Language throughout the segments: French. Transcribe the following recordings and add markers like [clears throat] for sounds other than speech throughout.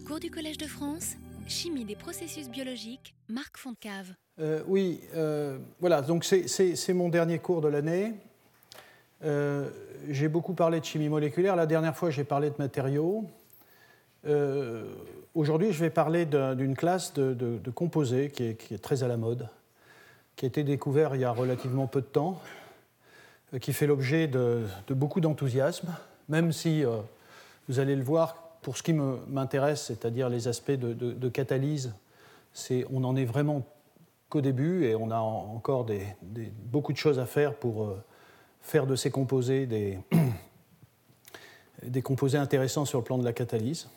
Cours du Collège de France, Chimie des processus biologiques, Marc Fontcave. Euh, oui, euh, voilà, donc c'est mon dernier cours de l'année. Euh, j'ai beaucoup parlé de chimie moléculaire. La dernière fois, j'ai parlé de matériaux. Aujourd'hui, je vais parler d'une classe de, composés qui est, très à la mode, qui a été découvert il y a relativement peu de temps, qui fait l'objet de, beaucoup d'enthousiasme, même si, vous allez le voir, pour ce qui m'intéresse, c'est-à-dire les aspects de, catalyse, on n'en est vraiment qu'au début et on a encore beaucoup de choses à faire pour euh, faire de ces composés [coughs] des, composés intéressants sur le plan de la catalyse.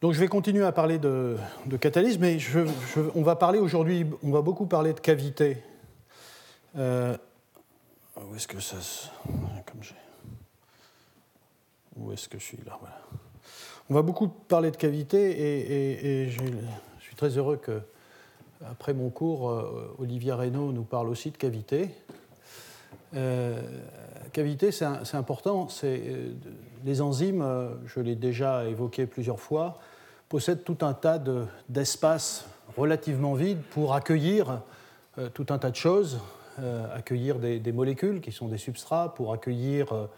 Donc je vais continuer à parler de, catalyse, mais on va parler aujourd'hui, on va beaucoup parler de cavité. Euh, où est-ce que ça comme Où est-ce que je suis là voilà. On va beaucoup parler de cavité et, je suis très heureux que, après mon cours, euh, Olivier Reynaud nous parle aussi de cavité. Euh, cavité, c'est important. Euh, les enzymes, je l'ai déjà évoqué plusieurs fois, possèdent tout un tas d'espaces relativement vides pour accueillir tout un tas de choses, accueillir des, molécules qui sont des substrats, pour accueillir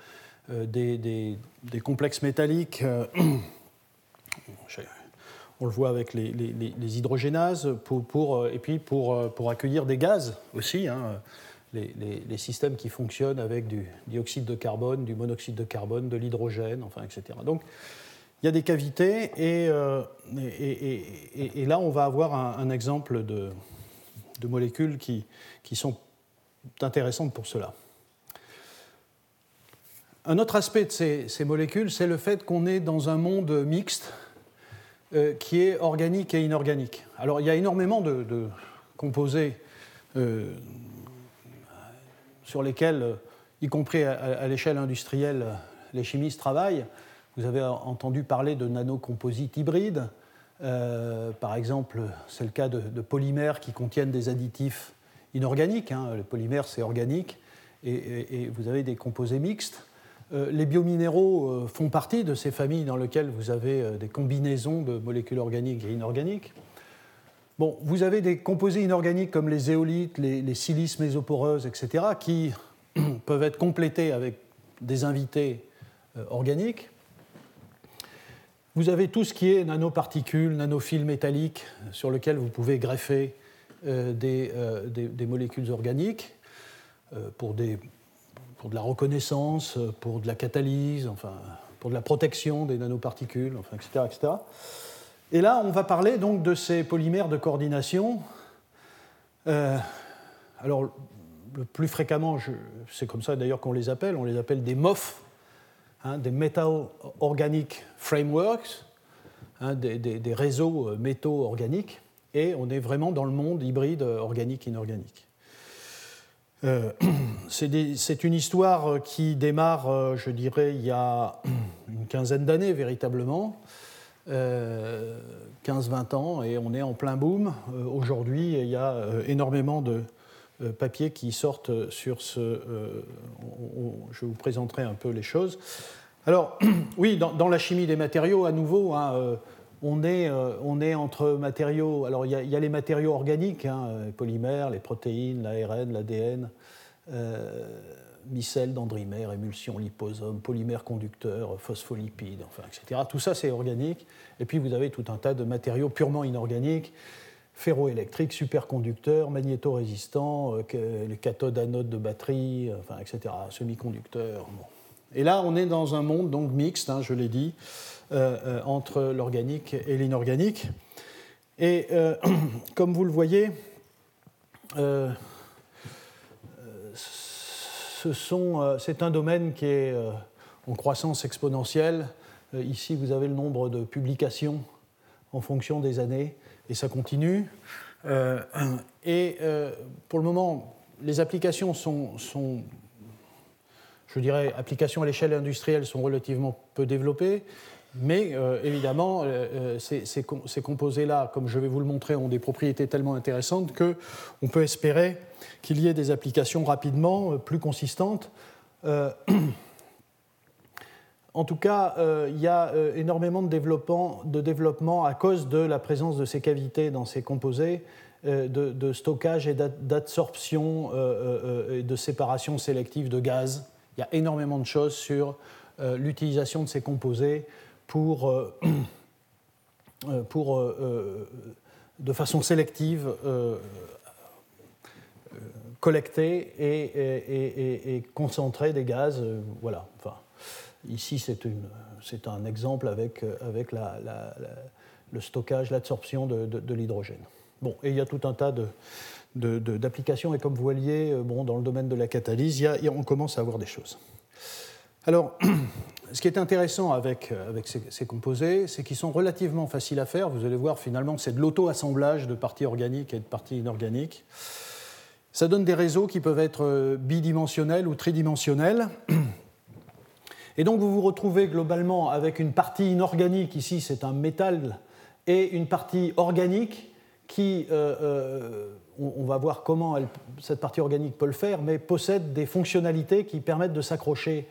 des, complexes métalliques on le voit avec les, hydrogénases, euh, et puis pour, euh, pour, accueillir des gaz aussi, hein, les, systèmes qui fonctionnent avec du dioxyde de carbone, du monoxyde de carbone, de l'hydrogène, enfin, etc. Donc, il y a des cavités, et, euh, là, on va avoir un, exemple de, molécules qui sont intéressantes pour cela. Un autre aspect de ces, molécules, c'est le fait qu'on est dans un monde mixte, euh, qui est organique et inorganique. Alors il y a énormément de, composés euh, sur lesquels, euh, y compris à, l'échelle industrielle, les chimistes travaillent. Vous avez entendu parler de nanocomposites hybrides. par exemple, c'est le cas de, polymères qui contiennent des additifs inorganiques. Hein. Le polymère, c'est organique. et, vous avez des composés mixtes. Euh, les biominéraux euh, font partie de ces familles dans lesquelles vous avez euh, des combinaisons de molécules organiques et inorganiques. Bon, vous avez des composés inorganiques comme les éolites, les, silices mésoporeuses, etc., qui [clears throat] peuvent être complétés avec des invités organiques. Vous avez tout ce qui est nanoparticules, nanophiles métalliques, sur lesquels vous pouvez greffer des, molécules organiques pour des pour de la reconnaissance, pour de la catalyse, enfin, pour de la protection des nanoparticules, enfin, etc., etc. Et là, on va parler donc de ces polymères de coordination. Euh, alors, le plus fréquemment, c'est comme ça d'ailleurs qu'on les appelle, on les appelle des MOF, hein, des Metal Organic Frameworks, hein, des, des, réseaux métaux organiques, et on est vraiment dans le monde hybride organique-inorganique. Euh, [clears throat] c'est une histoire qui démarre, euh, je dirais, il y a [clears throat] une quinzaine d'années véritablement, 15-20 euh, ans, et on est en plein boom. Aujourd'hui, il y a énormément de papiers qui sortent sur ce... je vous présenterai un peu les choses. Alors, [clears throat] oui, dans, la chimie des matériaux, à nouveau, hein, on est, euh, on est entre matériaux. Alors, il y, a les matériaux organiques, hein, les polymères, les protéines, l'ARN, l'ADN, euh, micelles, dendrimères, émulsions, liposomes, polymères conducteurs, phospholipides, enfin, etc. Tout ça, c'est organique. Et puis, vous avez tout un tas de matériaux purement inorganiques ferroélectriques, superconducteurs, magnétorésistants, euh, les cathodes, anodes de batterie, enfin, etc., semi-conducteurs. Et là, on est dans un monde donc mixte, hein, je l'ai dit, euh, euh, entre l'organique et l'inorganique. Et euh, [clears throat] comme vous le voyez, c'est un domaine qui est en croissance exponentielle. ici, vous avez le nombre de publications en fonction des années, et ça continue. [clears throat] et pour le moment, les applications sont, sont, je dirais, applications à l'échelle industrielle sont relativement peu développées. Mais euh, évidemment, euh, euh, ces, composés-là, comme je vais vous le montrer, ont des propriétés tellement intéressantes qu'on peut espérer qu'il y ait des applications rapidement plus consistantes. En tout cas, il y a énormément de développement, de développement à cause de la présence de ces cavités dans ces composés, de, stockage et d'absorption et de séparation sélective de gaz. Il y a énormément de choses sur l'utilisation de ces composés pour, [clears throat] pour de façon sélective collecter et, concentrer des gaz. Euh, voilà. Enfin, ici, c'est un exemple avec, avec le stockage, l'absorption de, l'hydrogène. Bon, et il y a tout un tas d'applications, et comme vous voyez, euh, bon, dans le domaine de la catalyse, on commence à avoir des choses. Alors, [clears throat] ce qui est intéressant avec, avec ces, composés, c'est qu'ils sont relativement faciles à faire. Vous allez voir, finalement, c'est de l'auto-assemblage de parties organiques et de parties inorganiques. Ça donne des réseaux qui peuvent être euh, bidimensionnels ou tridimensionnels. [clears throat] Et donc vous vous retrouvez globalement avec une partie inorganique, ici c'est un métal, et une partie organique qui, euh, euh, on, va voir comment cette partie organique peut le faire, mais possède des fonctionnalités qui permettent de s'accrocher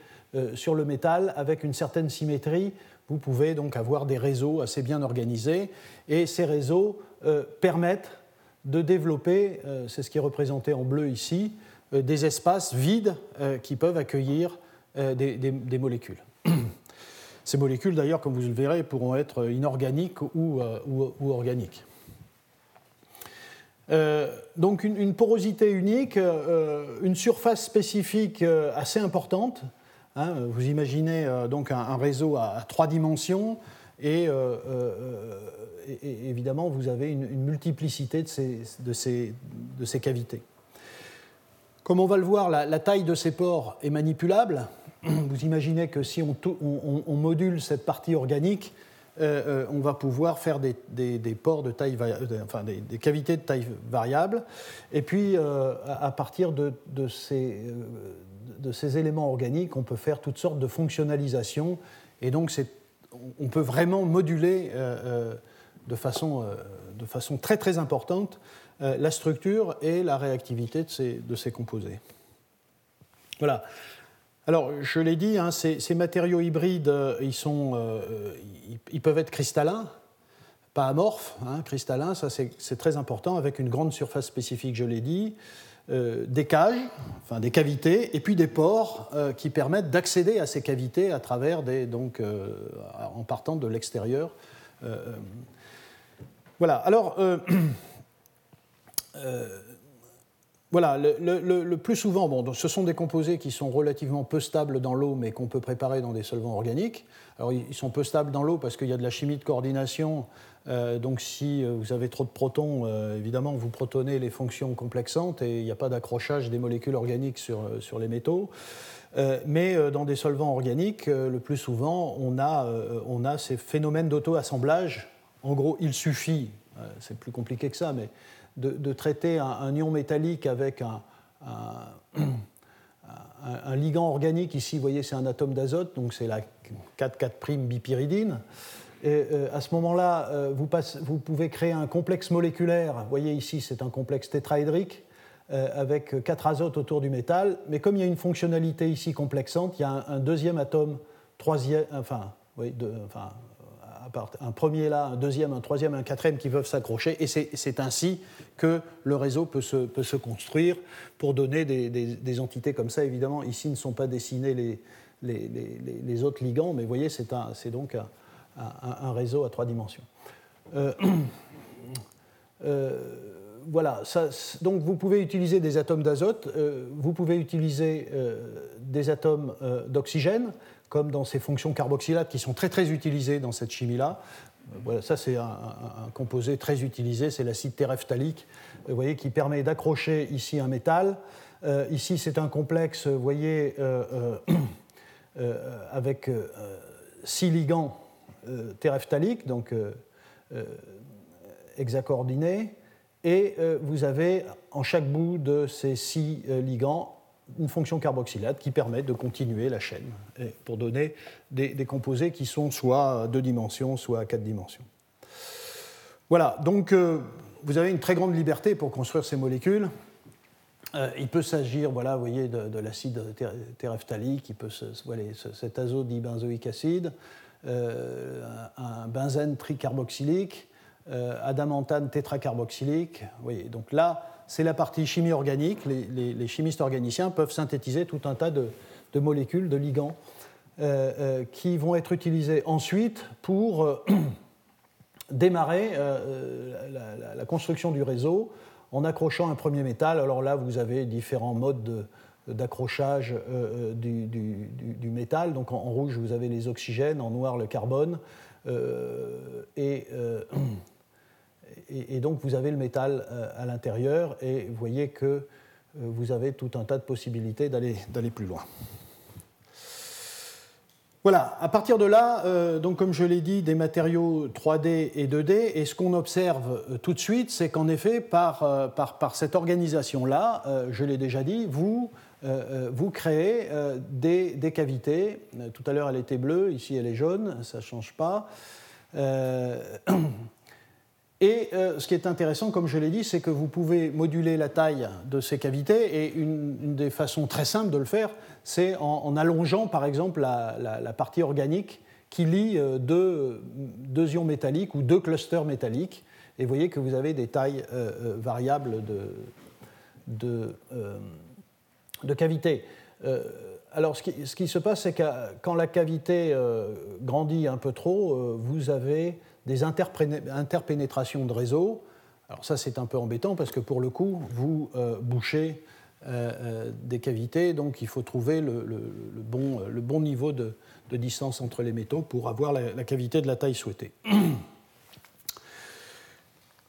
sur le métal avec une certaine symétrie. Vous pouvez donc avoir des réseaux assez bien organisés, et ces réseaux permettent de développer, euh, c'est ce qui est représenté en bleu ici, euh, des espaces vides euh, qui peuvent accueillir des, molécules. [clears throat] Ces molécules, d'ailleurs, comme vous le verrez, pourront être inorganiques ou, organiques. Donc une, porosité unique, une surface spécifique assez importante. Hein, vous imaginez donc un, réseau à, trois dimensions et évidemment, vous avez une, multiplicité de ces, cavités. Comme on va le voir, la, taille de ces pores est manipulable. Vous imaginez que si on, module cette partie organique, euh, euh, on va pouvoir faire des, des, de taille, euh, enfin des, cavités de taille variable. Et puis, à partir de, ces, éléments organiques, on peut faire toutes sortes de fonctionnalisations. Et donc, on peut vraiment moduler de façon, très très importante la structure et la réactivité de ces, de ces composés. Voilà. Alors, je l'ai dit, hein, ces, matériaux hybrides, euh, ils, sont, ils, peuvent être cristallins, pas amorphes, hein, cristallins, ça c'est très important, avec une grande surface spécifique, je l'ai dit, des cages, enfin des cavités, et puis des pores qui permettent d'accéder à ces cavités à travers des, donc, en partant de l'extérieur. Voilà, alors, euh, [clears throat] euh, voilà, le, plus souvent, bon, ce sont des composés qui sont relativement peu stables dans l'eau, mais qu'on peut préparer dans des solvants organiques. Alors, ils sont peu stables dans l'eau parce qu'il y a de la chimie de coordination. Euh, donc, si vous avez trop de protons, évidemment, vous protonnez les fonctions complexantes et il n'y a pas d'accrochage des molécules organiques sur, sur les métaux. mais dans des solvants organiques, le plus souvent, on a, on a ces phénomènes d'auto-assemblage en gros, il suffit, euh, c'est plus compliqué que ça, mais de, traiter un, ion métallique avec [clears throat] un, ligand organique. Ici, vous voyez, c'est un atome d'azote, donc c'est la 4,4' bipyridine. Et euh, à ce moment-là, euh, vous, pouvez créer un complexe moléculaire. Vous voyez ici, c'est un complexe tétraédrique avec quatre azotes autour du métal. Mais comme il y a une fonctionnalité ici complexante, il y a un, deuxième atome, troisième, enfin, oui, enfin un premier là, un deuxième, un troisième, un quatrième qui peuvent s'accrocher. Et c'est ainsi que le réseau peut se, construire pour donner des, entités comme ça. Évidemment, ici ne sont pas dessinés les, autres ligands, mais vous voyez, c'est donc un, un, réseau à trois dimensions. Euh, [clears throat] euh, voilà, donc vous pouvez utiliser des atomes d'azote, euh, vous pouvez utiliser des atomes d'oxygène, comme dans ces fonctions carboxylates qui sont très très utilisées dans cette chimie-là. Euh, voilà, ça c'est un, composé très utilisé, c'est l'acide terephthalique, vous voyez, qui permet d'accrocher ici un métal. Euh, ici c'est un complexe, vous voyez, euh, avec six ligands terephthaliques, donc hexacoordinés, et vous avez en chaque bout de ces six ligands une fonction carboxylate qui permet de continuer la chaîne pour donner des, composés qui sont soit à deux dimensions, soit à quatre dimensions. Voilà, donc euh, vous avez une très grande liberté pour construire ces molécules. il peut s'agir, voilà, vous voyez, de, l'acide terephthalique, il peut voilà, cet acide, un benzène tricarboxylique, adamantane tétracarboxylique. Voyez, donc là, c'est la partie chimie organique. Les, chimistes organiciens peuvent synthétiser tout un tas de, molécules, de ligands, euh, euh, qui vont être utilisés ensuite pour euh, [clears throat] démarrer la, construction du réseau en accrochant un premier métal. Alors là, vous avez différents modes d'accrochage du, métal. Donc en, rouge, vous avez les oxygènes, en noir, le carbone. et [clears throat] et, donc vous avez le métal euh, à l'intérieur et vous voyez que euh, vous avez tout un tas de possibilités d'aller plus loin. Voilà, à partir de là, euh, donc comme je l'ai dit, des matériaux 3D et 2D, et ce qu'on observe tout de suite, c'est qu'en effet, par, par, cette organisation-là, je l'ai déjà dit, vous, vous créez des, des, cavités. Tout à l'heure, elle était bleue, ici, elle est jaune, ça ne change pas. [clears throat] Et euh, ce qui est intéressant, comme je l'ai dit, c'est que vous pouvez moduler la taille de ces cavités, et une, des façons très simples de le faire, c'est en, allongeant par exemple la, partie organique qui lie euh, deux, ions métalliques ou deux clusters métalliques, et vous voyez que vous avez des tailles euh, variables de, cavités. alors ce qui, ce qui, se passe, c'est que quand la cavité grandit un peu trop, vous avez des interpénétrations de réseau. Alors ça, c'est un peu embêtant parce que pour le coup, vous euh, bouchez euh, euh, des cavités, donc il faut trouver le, bon, niveau de, distance entre les métaux pour avoir la, cavité de la taille souhaitée. [clears throat]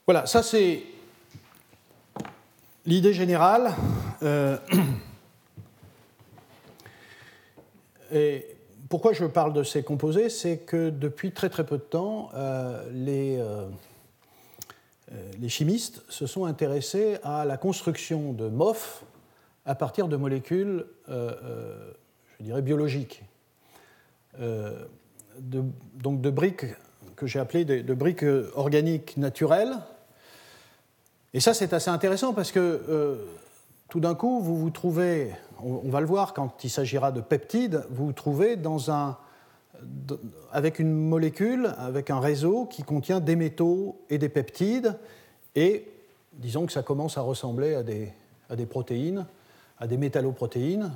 voilà, ça c'est l'idée générale. [clears throat] pourquoi je parle de ces composés C'est que depuis très très peu de temps, euh, les, euh, euh, les, chimistes se sont intéressés à la construction de MOF à partir de molécules, je dirais, biologiques. Donc de briques que j'ai appelées de, briques organiques naturelles. Et ça, c'est assez intéressant parce que tout d'un coup, vous vous trouvez, on, va le voir quand il s'agira de peptides, vous vous trouvez avec une molécule, avec un réseau qui contient des métaux et des peptides, et disons que ça commence à ressembler à des, protéines, à des métalloprotéines,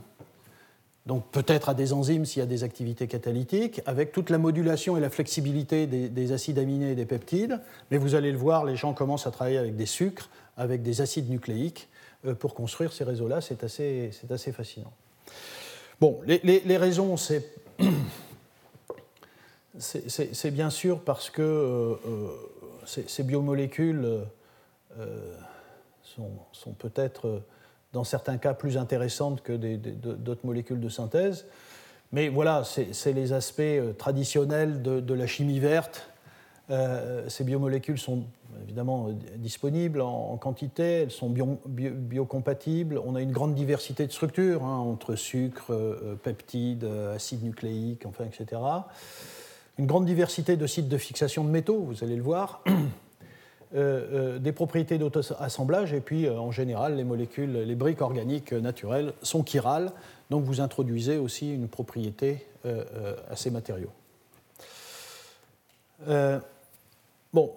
donc peut-être à des enzymes s'il y a des activités catalytiques, avec toute la modulation et la flexibilité des, des, acides aminés et des peptides. Mais vous allez le voir, les gens commencent à travailler avec des sucres, avec des acides nucléiques, pour construire ces réseaux-là. C'est assez, assez, fascinant. Bon, les, raisons, [clears throat] c'est. C'est bien sûr parce que euh, euh, ces, biomolécules sont, peut-être, dans certains cas, plus intéressantes que d'autres molécules de synthèse. Mais voilà, c'est les aspects traditionnels de, la chimie verte. Ces biomolécules sont évidemment euh, disponibles en, quantité, elles sont biocompatibles. On a une grande diversité de structures hein, entre sucre, euh, euh, peptides, acides nucléiques, enfin, etc. Une grande diversité de sites de fixation de métaux, vous allez le voir. [clears throat] des propriétés d'auto-assemblage et puis en général les molécules, les briques organiques naturelles sont chirales, donc vous introduisez aussi une propriété à ces matériaux. Bon,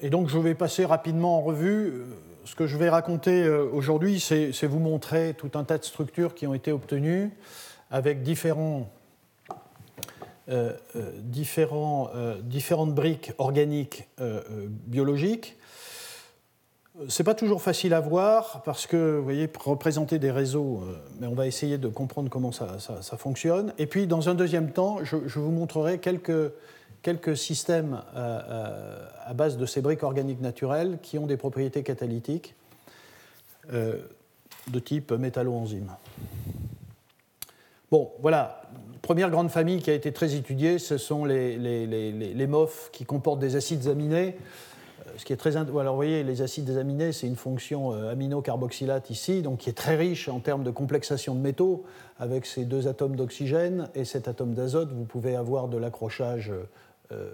et donc je vais passer rapidement en revue. Euh, ce que je vais raconter euh, aujourd'hui, c'est vous montrer tout un tas de structures qui ont été obtenues avec différents, euh, différentes briques organiques biologiques. Ce n'est pas toujours facile à voir parce que, vous voyez, représenter des réseaux, mais on va essayer de comprendre comment ça, fonctionne. Et puis, dans un deuxième temps, je vous montrerai quelques quelques systèmes euh, euh, à base de ces briques organiques naturelles qui ont des propriétés catalytiques euh, de type métalloenzyme. Bon, voilà, première grande famille qui a été très étudiée, ce sont les, les, les, MOF qui comportent des acides aminés. Ce qui est très, alors vous voyez, les acides aminés, c'est une fonction amino-carboxylate ici, donc qui est très riche en termes de complexation de métaux. Avec ces deux atomes d'oxygène et cet atome d'azote, vous pouvez avoir de l'accrochage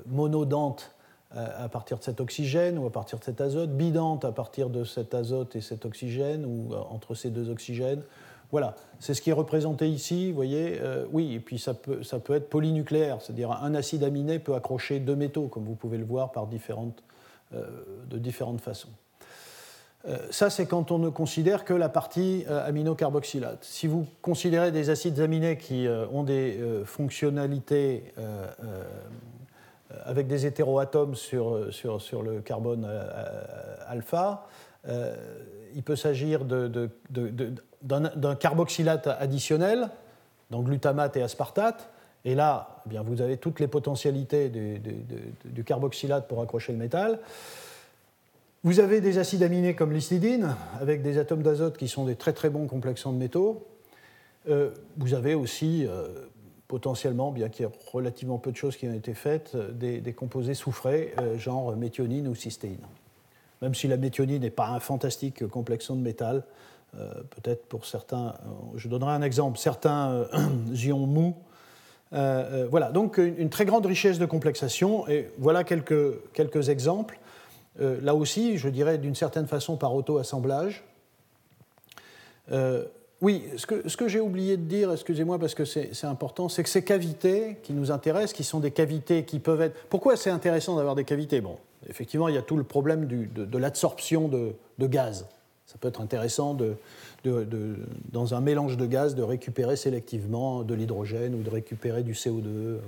monodente à partir de cet oxygène ou à partir de cet azote, bidante à partir de cet azote et cet oxygène ou entre ces deux oxygènes. Voilà, c'est ce qui est représenté ici, vous voyez. oui, et puis ça peut, ça peut être polynucléaire, c'est-à-dire un acide aminé peut accrocher deux métaux, comme vous pouvez le voir par différentes, de différentes façons. Euh, ça, c'est quand on ne considère que la partie euh, aminocarboxylate. Si vous considérez des acides aminés qui euh, ont des fonctionnalités avec des hétéroatomes sur, sur, sur le carbone alpha, il peut s'agir d'un carboxylate additionnel, donc glutamate et aspartate. Et là, eh bien, vous avez toutes les potentialités du, carboxylate pour accrocher le métal. Vous avez des acides aminés comme l'histidine, avec des atomes d'azote qui sont des très très bons complexants de métaux. Euh, vous avez aussi, euh, potentiellement, bien qu'il y ait relativement peu de choses qui ont été faites, euh, des, composés soufrés, genre méthionine ou cystéine. Même si la méthionine n'est pas un fantastique complexant de métal, peut-être pour certains, je donnerai un exemple, certains [clears throat] ions mous. voilà, donc une, très grande richesse de complexation, et voilà quelques, quelques exemples. Euh, là aussi, je dirais d'une certaine façon par auto-assemblage. Euh, oui, ce que, j'ai oublié de dire, excusez-moi parce que c'est important, c'est que ces cavités qui nous intéressent, qui sont des cavités qui peuvent être... Pourquoi c'est intéressant d'avoir des cavités? Bon, effectivement, il y a tout le problème de, l'absorption de, gaz. Ça peut être intéressant de, dans un mélange de gaz de récupérer sélectivement de l'hydrogène ou de récupérer du CO2. Euh,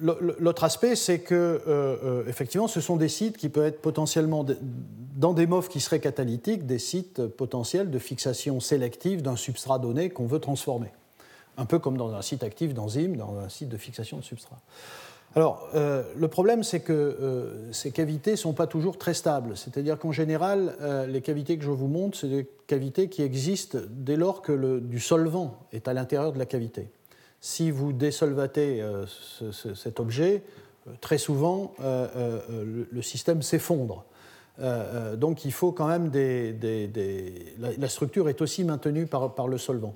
l'autre aspect, c'est que, euh, euh, effectivement, ce sont des sites qui peuvent être potentiellement, dans des MOF qui seraient catalytiques, des sites potentiels de fixation sélective d'un substrat donné qu'on veut transformer. Un peu comme dans un site actif d'enzyme, dans un site de fixation de substrat. Alors, le problème, c'est que ces cavités ne sont pas toujours très stables. C'est-à-dire qu'en général, les cavités que je vous montre, c'est des cavités qui existent dès lors que le, du solvant est à l'intérieur de la cavité si vous désolvatez euh, cet objet, euh, très souvent, euh, le, système s'effondre. donc il faut quand même des... La, structure est aussi maintenue par, par le solvant.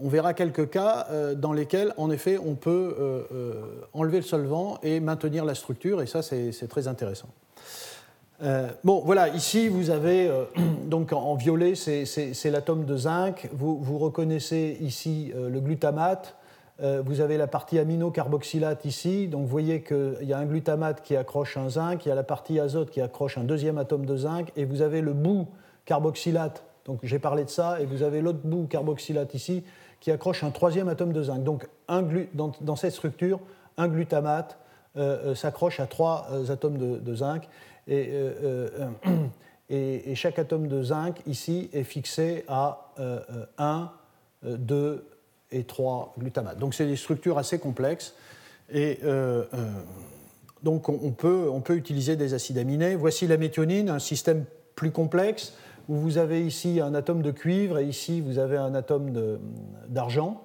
on verra quelques cas dans lesquels, en effet, on peut enlever le solvant et maintenir la structure, et ça, c'est très intéressant. Bon, voilà, ici vous avez [clears throat] donc en, violet, c'est l'atome de zinc. Vous, reconnaissez ici le glutamate. vous avez la partie aminocarboxylate ici. Donc vous voyez qu'il y a un glutamate qui accroche un zinc, il y a la partie azote qui accroche un deuxième atome de zinc, et vous avez le bout carboxylate. Donc j'ai parlé de ça, et vous avez l'autre bout carboxylate ici qui accroche un troisième atome de zinc. Donc dans, cette structure, un glutamate s'accroche à trois atomes de zinc. Et, euh, euh, et, chaque atome de zinc ici est fixé à 1, euh, 2 et 3 glutamates. Donc c'est des structures assez complexes. Et donc on peut, on peut utiliser des acides aminés. Voici la méthionine, un système plus complexe où vous avez ici un atome de cuivre et ici vous avez un atome d'argent.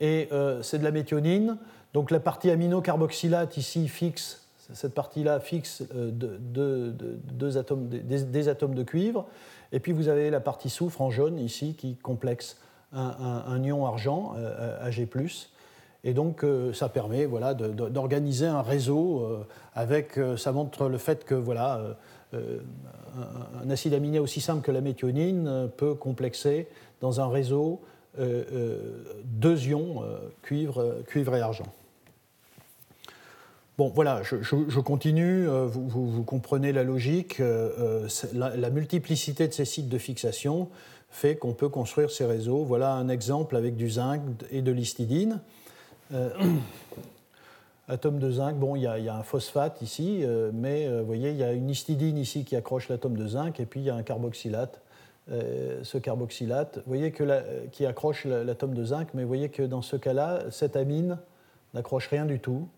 Et c'est de la méthionine. Donc la partie aminocarboxylate ici fixe cette partie-là fixe euh, deux atomes, des, atomes de cuivre. Et puis vous avez la partie soufre en jaune ici qui complexe un, ion argent, euh, Ag+. Et donc euh, ça permet voilà, d'organiser un réseau avec, ça montre le fait que voilà, un acide aminé aussi simple que la méthionine peut complexer dans un réseau deux ions, cuivre, cuivre et argent. Bon, voilà, je, continue, euh, vous, comprenez la logique. Euh, euh, la, multiplicité de ces sites de fixation fait qu'on peut construire ces réseaux. Voilà un exemple avec du zinc et de l'histidine. [coughs] atome de zinc, bon, il y, a, un phosphate ici, mais vous voyez, il y a une histidine ici qui accroche l'atome de zinc, et puis il y a un carboxylate. ce carboxylate, vous voyez que qui accroche l'atome de zinc, mais vous voyez que dans ce cas-là, cette amine n'accroche rien du tout.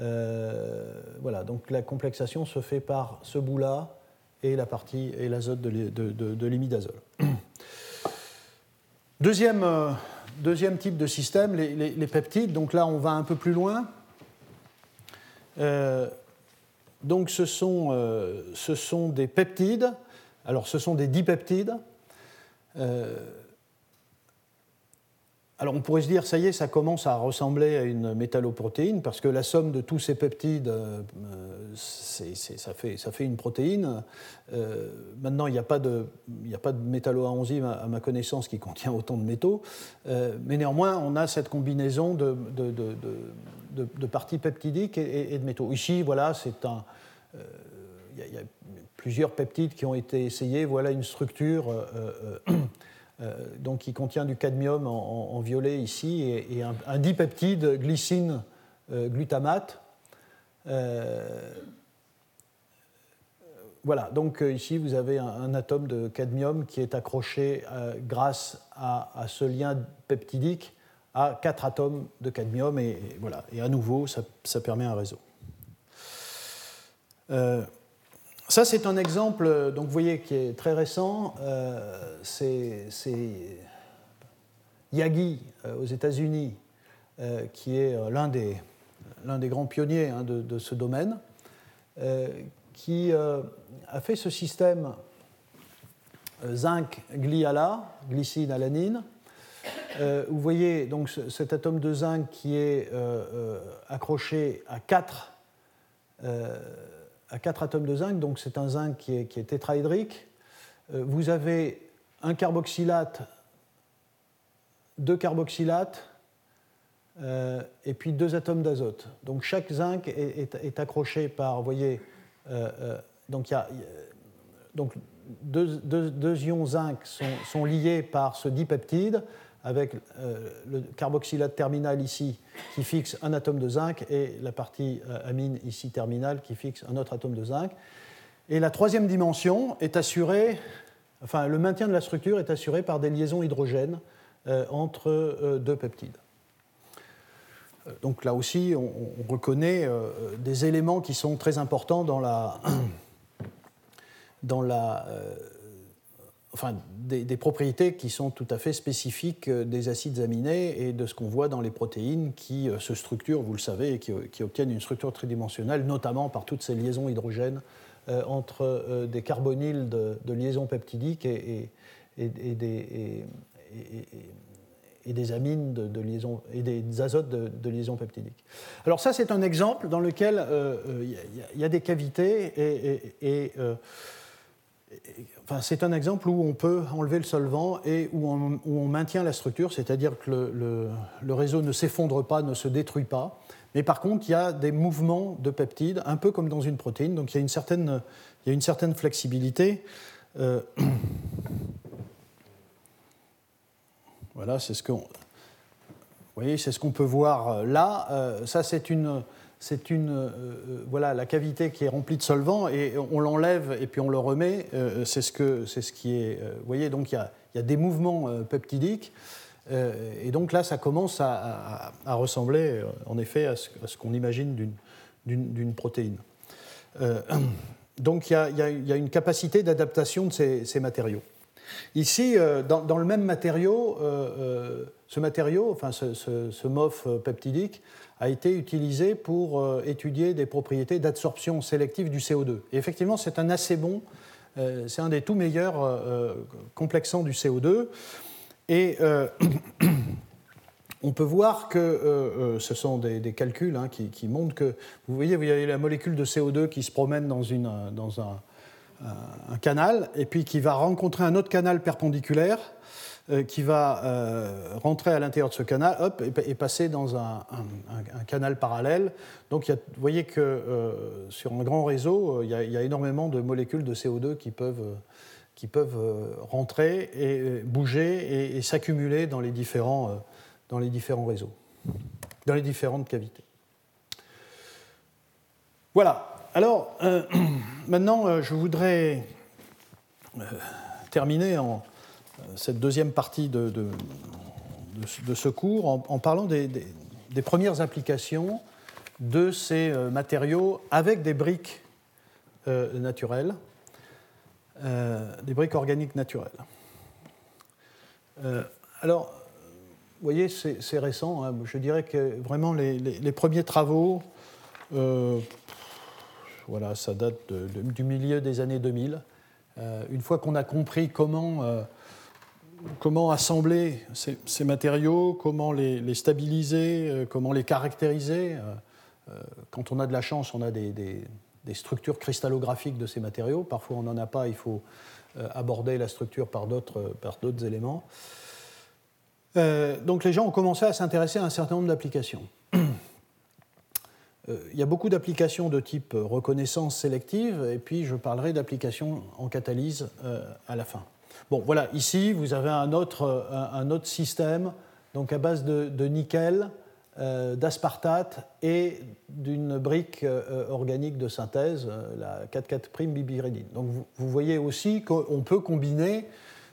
Euh, voilà, donc la complexation se fait par ce bout-là et la partie et l'azote de, l'imidazole. [clears throat] Deuxième, euh, deuxième type de système, les, peptides. Donc là, on va un peu plus loin. Euh, donc ce sont, ce sont des peptides. Alors ce sont des dipeptides. Alors on pourrait se dire, ça y est, ça commence à ressembler à une métalloprotéine, parce que la somme de tous ces peptides, euh, ça, fait, une protéine. Euh, maintenant, il n'y a pas de, de métalloenzyme, à, ma connaissance, qui contient autant de métaux, euh, mais néanmoins, on a cette combinaison de, parties peptidiques et, de métaux. Ici, voilà, c'est un... Il y, a plusieurs peptides qui ont été essayés. Voilà une structure donc qui contient du cadmium en, violet ici, et, un, dipeptide glycine euh, glutamate. Euh, voilà, donc ici vous avez un, atome de cadmium qui est accroché grâce à, ce lien peptidique à quatre atomes de cadmium, et, voilà, et à nouveau ça permet un réseau. Ça, c'est un exemple, donc vous voyez, qui est très récent. Euh, c'est Yagi euh, aux États-Unis, euh, qui est l'un des, des, grands pionniers hein, de, ce domaine, qui a fait ce système zinc-gliala, glycine-alanine. vous voyez donc cet atome de zinc qui est accroché à quatre à 4 atomes de zinc, donc c'est un zinc qui est, tétraédrique. Euh, vous avez un carboxylate, deux carboxylates, euh, et puis deux atomes d'azote. Donc chaque zinc est, accroché par, vous voyez, euh, donc, y a, donc deux, deux, ions zinc sont, sont, liés par ce dipeptide avec euh, le carboxylate terminal ici qui fixe un atome de zinc et la partie euh, amine ici terminale qui fixe un autre atome de zinc. Et la troisième dimension est assurée, enfin le maintien de la structure est assuré par des liaisons hydrogènes euh, entre deux peptides. Donc là aussi, on, on reconnaît des éléments qui sont très importants dans la, [clears throat] dans la enfin, des, propriétés qui sont tout à fait spécifiques euh, des acides aminés et de ce qu'on voit dans les protéines qui euh, se structurent, vous le savez, et qui, obtiennent une structure tridimensionnelle, notamment par toutes ces liaisons hydrogènes euh, entre des carbonyles de, liaisons peptidiques et, des, amines de, liaison et des azotes de, liaison peptidique. Alors ça, c'est un exemple dans lequel il y, a des cavités et c'est un exemple où on peut enlever le solvant et où on, maintient la structure, c'est-à-dire que le, réseau ne s'effondre pas, ne se détruit pas. Mais par contre, il y a des mouvements de peptides, un peu comme dans une protéine, donc il y a une certaine, il y a une certaine flexibilité. Euh, [clears throat] voilà, c'est ce qu'on. ce qu'on peut voir là. Euh, ça, c'est une, c'est une euh, euh, voilà la cavité qui est remplie de solvant et on l'enlève et puis on le remet. Euh, c'est ce que c'est ce qui est. vous voyez donc il y a, y a des mouvements peptidiques et donc là ça commence à, ressembler en effet à ce, qu'on imagine d'une protéine. [clears throat] donc il y, a, il y, a, une capacité d'adaptation de ces, ces, matériaux. Ici, dans, dans, le même matériau, ce matériau, enfin ce, ce, ce MOF peptidique, a été utilisé pour euh, étudier des propriétés d'absorption sélective du CO2. Et effectivement, c'est un assez bon, euh, c'est un des tout meilleurs euh, complexants du CO2. Et [clears throat] on peut voir que ce sont des, calculs hein, qui, montrent que, vous voyez, vous avez la molécule de CO2 qui se promène dans, une, dans un, canal, et puis qui va rencontrer un autre canal perpendiculaire qui va euh, rentrer à l'intérieur de ce canal hop, et, passer dans un, canal parallèle. Donc vous voyez que euh, sur un grand réseau, il y, a, énormément de molécules de CO2 qui peuvent, qui peuvent rentrer et bouger et, s'accumuler dans, les différents, dans les différents réseaux, dans les différentes cavités. Voilà. Alors, [clears throat] maintenant, je voudrais terminer en, cette deuxième partie de, de, ce cours en, parlant des, premières applications de ces euh, matériaux avec des briques euh, naturelles, euh, des briques organiques naturelles. alors, vous voyez, c'est récent. Hein. je dirais que vraiment les, premiers travaux, voilà, ça date du milieu des années 2000. une fois qu'on a compris comment comment assembler ces, matériaux, comment les, stabiliser, comment les caractériser. quand on a de la chance, on a des, structures cristallographiques de ces matériaux. Parfois, on n'en a pas, il faut aborder la structure par d'autres éléments. donc les gens ont commencé à s'intéresser à un certain nombre d'applications. Euh, il y a beaucoup d'applications de type reconnaissance sélective, et puis je parlerai d'applications en catalyse euh, à la fin. Bon, voilà, ici, vous avez un autre, un, autre système, donc à base de, nickel, euh, d'aspartate et d'une brique organique de synthèse, la 4,4' Donc vous, voyez aussi qu'on peut combiner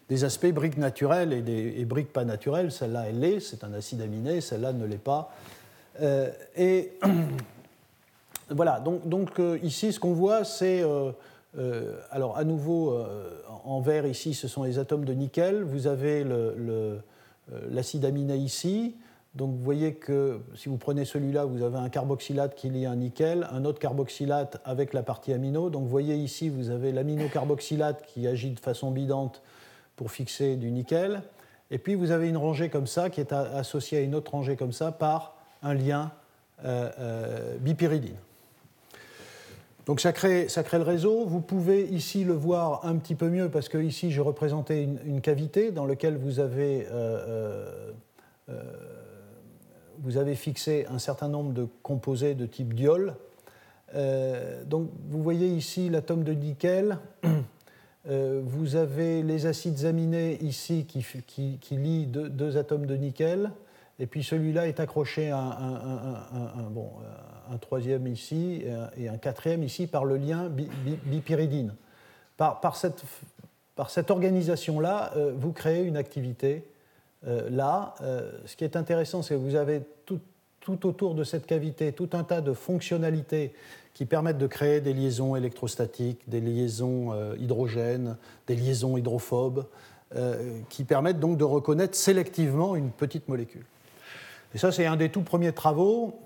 des aspects briques naturelles et, des, briques pas naturelles. Celle-là, elle l'est, c'est un acide aminé, celle-là ne l'est pas. et [clears throat] Voilà, donc, euh, ici, ce qu'on voit, c'est. Euh, euh, alors, à nouveau, en vert, ici, ce sont les atomes de nickel. Vous avez l'acide aminé ici. Donc, vous voyez que si vous prenez celui-là, vous avez un carboxylate qui lie un nickel, un autre carboxylate avec la partie amino. Donc, vous voyez ici, vous avez l'aminocarboxylate qui agit de façon bidante pour fixer du nickel. Et puis, vous avez une rangée comme ça qui est associée à une autre rangée comme ça par un lien bipyridine. Donc ça crée, ça crée, le réseau. Vous pouvez ici le voir un petit peu mieux parce que ici j'ai représenté une, cavité dans laquelle vous avez, euh, euh, euh, vous avez fixé un certain nombre de composés de type diol. donc vous voyez ici l'atome de nickel. vous avez les acides aminés ici qui, qui, qui lient deux, atomes de nickel. Et puis celui-là est accroché à un, bon, un troisième ici et un quatrième ici par le lien bipyridine. Par, par cette, par cette organisation-là, euh, vous créez une activité. Euh, là, euh, ce qui est intéressant, c'est que vous avez tout, tout, autour de cette cavité tout un tas de fonctionnalités qui permettent de créer des liaisons électrostatiques, des liaisons hydrogènes, des liaisons hydrophobes, qui permettent donc de reconnaître sélectivement une petite molécule. Et ça, c'est un des tout premiers travaux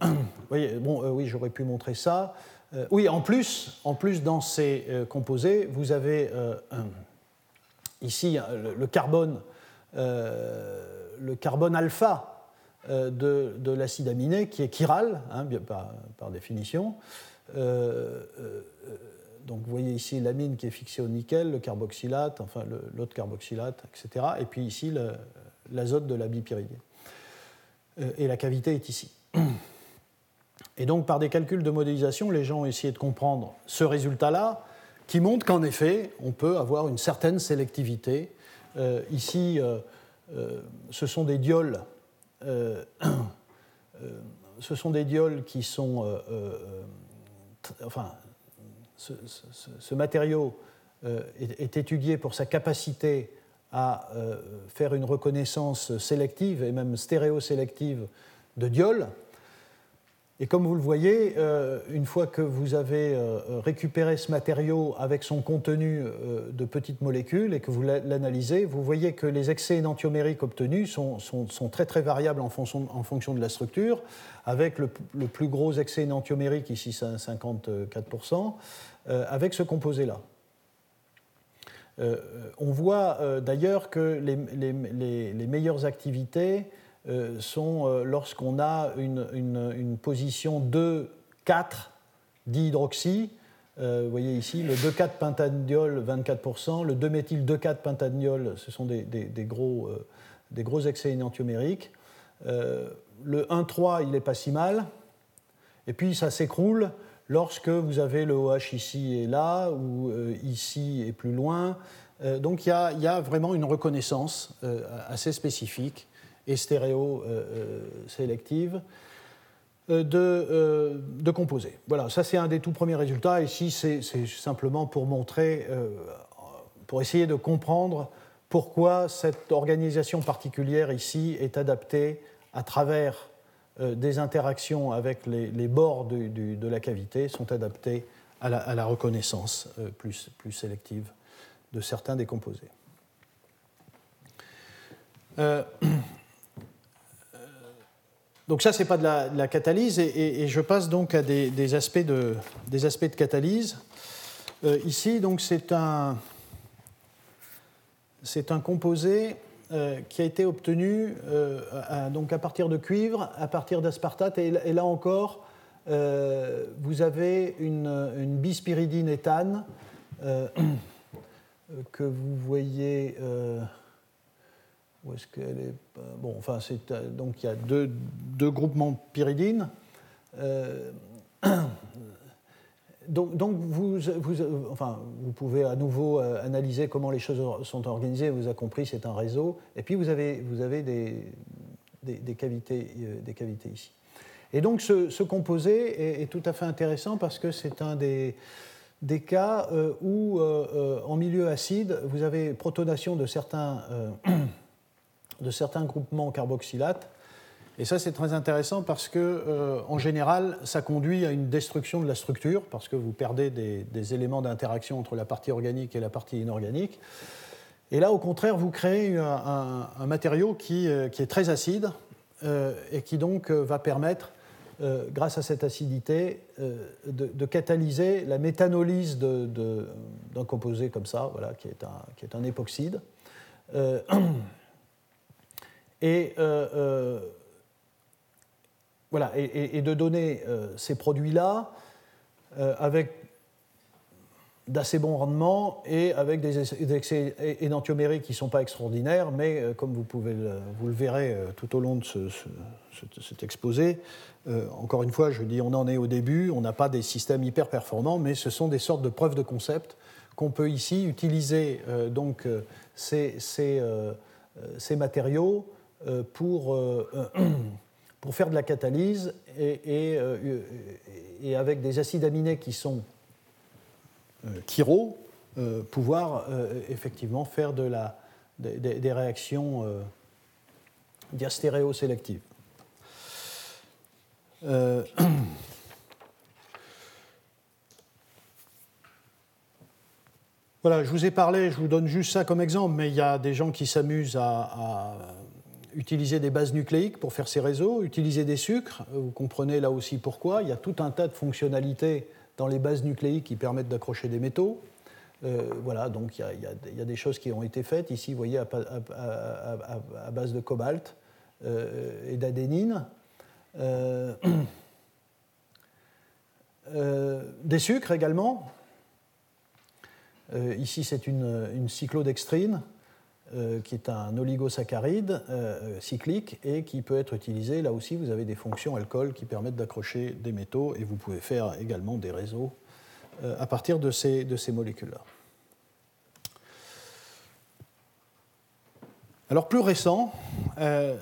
[coughs] bon, euh, oui, j'aurais pu montrer ça. Euh, oui, en plus, en plus, dans ces euh, composés, vous avez ici le, carbone, le carbone alpha de, de l'acide aminé, qui est chiral, hein, par, par, définition. donc vous voyez ici l'amine qui est fixée au nickel, le carboxylate, enfin l'autre carboxylate, etc. Et puis ici l'azote de la bipyridine. et la cavité est ici. [coughs] Et donc, par des calculs de modélisation, les gens ont essayé de comprendre ce résultat-là, qui montre qu'en effet, on peut avoir une certaine sélectivité. Euh, ici, euh, euh, ce sont des dioles. [coughs] ce qui sont. enfin, ce, matériau est, est, étudié pour sa capacité à faire une reconnaissance sélective et même stéréosélective de dioles. Et comme vous le voyez, euh, une fois que vous avez euh, récupéré ce matériau avec son contenu euh, de petites molécules et que vous l'analysez, vous voyez que les excès énantiomériques obtenus sont, très très variables en fonction, de la structure, avec le, plus gros excès énantiomérique, ici 54%, avec ce composé-là. on voit d'ailleurs que les meilleures activités euh, sont euh, lorsqu'on a une, position 2-4 dihydroxy. Euh, vous voyez ici le 2,4 pentadiol 24%, le 2-méthyl 2,4 pentadiol, ce sont des, gros, des gros excès énantiomériques. le 1,3, il n'est pas si mal. Et puis ça s'écroule lorsque vous avez le OH ici et là, ou ici et plus loin. donc il y, y, a vraiment une reconnaissance assez spécifique et stéréo-sélective euh, euh, de, de, composés. Voilà, ça c'est un des tout premiers résultats. Ici, c'est simplement pour montrer, euh, pour essayer de comprendre pourquoi cette organisation particulière ici est adaptée à travers des interactions avec les, bords de la cavité, sont adaptées à la, à la reconnaissance plus, plus, sélective de certains des composés. [clears throat] Donc ça, ce n'est pas de la, catalyse, et, je passe donc à des, aspects, de, des aspects de catalyse. Euh, ici, donc, c'est un, un composé qui a été obtenu à, donc à partir de cuivre, à partir d'aspartate, et, là encore, vous avez une, une bispiridine éthane [clears throat] que vous voyez. Où est-ce qu'elle est Bon, enfin, donc il y a deux, deux groupements pyridines. [clears throat] donc, donc vous, vous, enfin, vous pouvez à nouveau euh, analyser comment les choses sont organisées. Vous avez compris, c'est un réseau. Et puis vous avez, vous avez des, des, cavités, euh, des cavités ici. Et donc ce, composé est, tout à fait intéressant parce que c'est un des, des cas euh, où, en milieu acide, vous avez protonation de certains, [clears throat] de certains groupements carboxylates et ça, c'est très intéressant parce que, euh, en général, ça conduit à une destruction de la structure parce que vous perdez des, éléments d'interaction entre la partie organique et la partie inorganique. Et là, au contraire, vous créez un, matériau qui, euh, qui, est très acide euh, et qui donc va permettre, grâce à cette acidité, de, catalyser la méthanolyse d'un composé comme ça, voilà, qui est un époxyde. [clears throat] et voilà, et, de donner euh, ces produits-là euh, avec d'assez bons rendements et avec des excès énantiomériques qui ne sont pas extraordinaires, mais euh, comme vous, pouvez vous le verrez tout au long de cet exposé, encore une fois, je dis on en est au début, on n'a pas des systèmes hyper performants, mais ce sont des sortes de preuves de concept qu'on peut ici utiliser donc ces matériaux pour [clears throat] pour faire de la catalyse et, euh, et, avec des acides aminés qui sont euh, chiro, euh, pouvoir effectivement faire de la, des, réactions diastéréosélectives. [clears throat] Voilà, je vous ai parlé, je vous donne juste ça comme exemple, mais il y a des gens qui s'amusent à utiliser des bases nucléiques pour faire ces réseaux, utiliser des sucres, vous comprenez là aussi pourquoi. Il y a tout un tas de fonctionnalités dans les bases nucléiques qui permettent d'accrocher des métaux. Euh, voilà, donc il y, a, des choses qui ont été faites ici, vous voyez, à, base de cobalt euh, et d'adénine. Euh, [coughs] des sucres également. ici, c'est une, une cyclodextrine euh, qui est un oligosaccharide euh, cyclique et qui peut être utilisé. Là aussi, vous avez des fonctions alcool qui permettent d'accrocher des métaux et vous pouvez faire également des réseaux euh, à partir de ces, de ces molécules-là. Alors plus récent,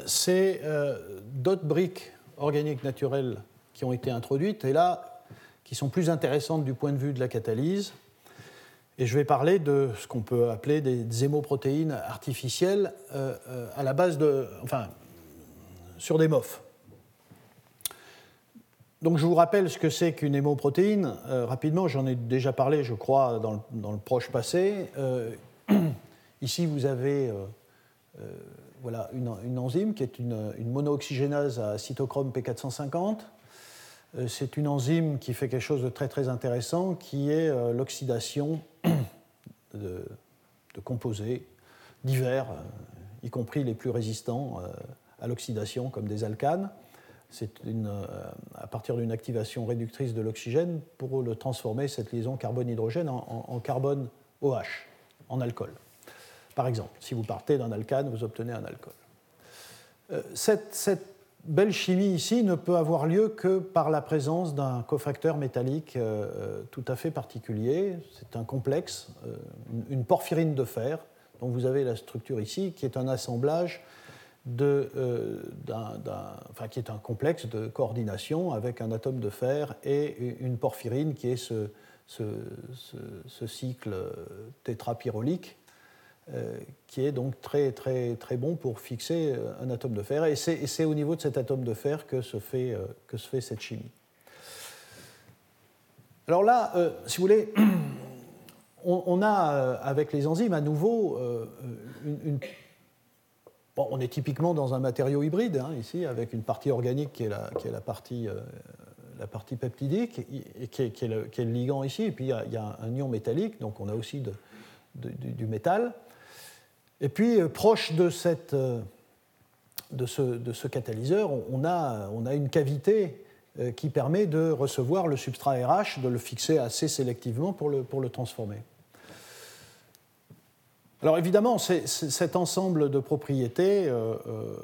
c'est d'autres briques organiques naturelles qui ont été introduites et là, qui sont plus intéressantes du point de vue de la catalyse et je vais parler de ce qu'on peut appeler des hémoprotéines artificielles euh, euh, à la base de. enfin, sur des MOF. Donc je vous rappelle ce que c'est qu'une hémoprotéine. Euh, rapidement, j'en ai déjà parlé, je crois, dans le, proche passé. ici, vous avez voilà, une, enzyme qui est une, une monooxygénase à cytochrome P450 c'est une enzyme qui fait quelque chose de très très intéressant, qui est l'oxydation de, composés divers, euh, y compris les plus résistants euh, à l'oxydation, comme des alcanes. C'est euh, à partir d'une activation réductrice de l'oxygène pour le transformer, cette liaison carbone-hydrogène, en, carbone OH, en alcool. Par exemple, si vous partez d'un alcane, vous obtenez un alcool. cette, belle chimie ici ne peut avoir lieu que par la présence d'un cofacteur métallique euh, euh, tout à fait particulier. C'est un complexe, euh, une porphyrine de fer, dont vous avez la structure ici, qui est un assemblage de, qui est un complexe de coordination avec un atome de fer et une porphyrine qui est ce, ce, cycle tétrapyrolique qui est donc très, très, très bon pour fixer euh, un atome de fer. Et c'est au niveau de cet atome de fer que se fait, euh, que se fait cette chimie. Alors là, si vous voulez, [clears throat] on, a avec les enzymes à nouveau une, Bon, on est typiquement dans un matériau hybride, hein, ici, avec une partie organique qui est la, qui est la, partie, la partie peptidique, qui, est, le, ligand ici, et puis il y, a, un ion métallique, donc on a aussi du, métal. Et puis, proche de, cette, de, ce, de, ce, catalyseur, on a, on a une cavité qui permet de recevoir le substrat RH, de le fixer assez sélectivement pour le, pour le transformer. Alors évidemment, cet ensemble de propriétés euh, euh,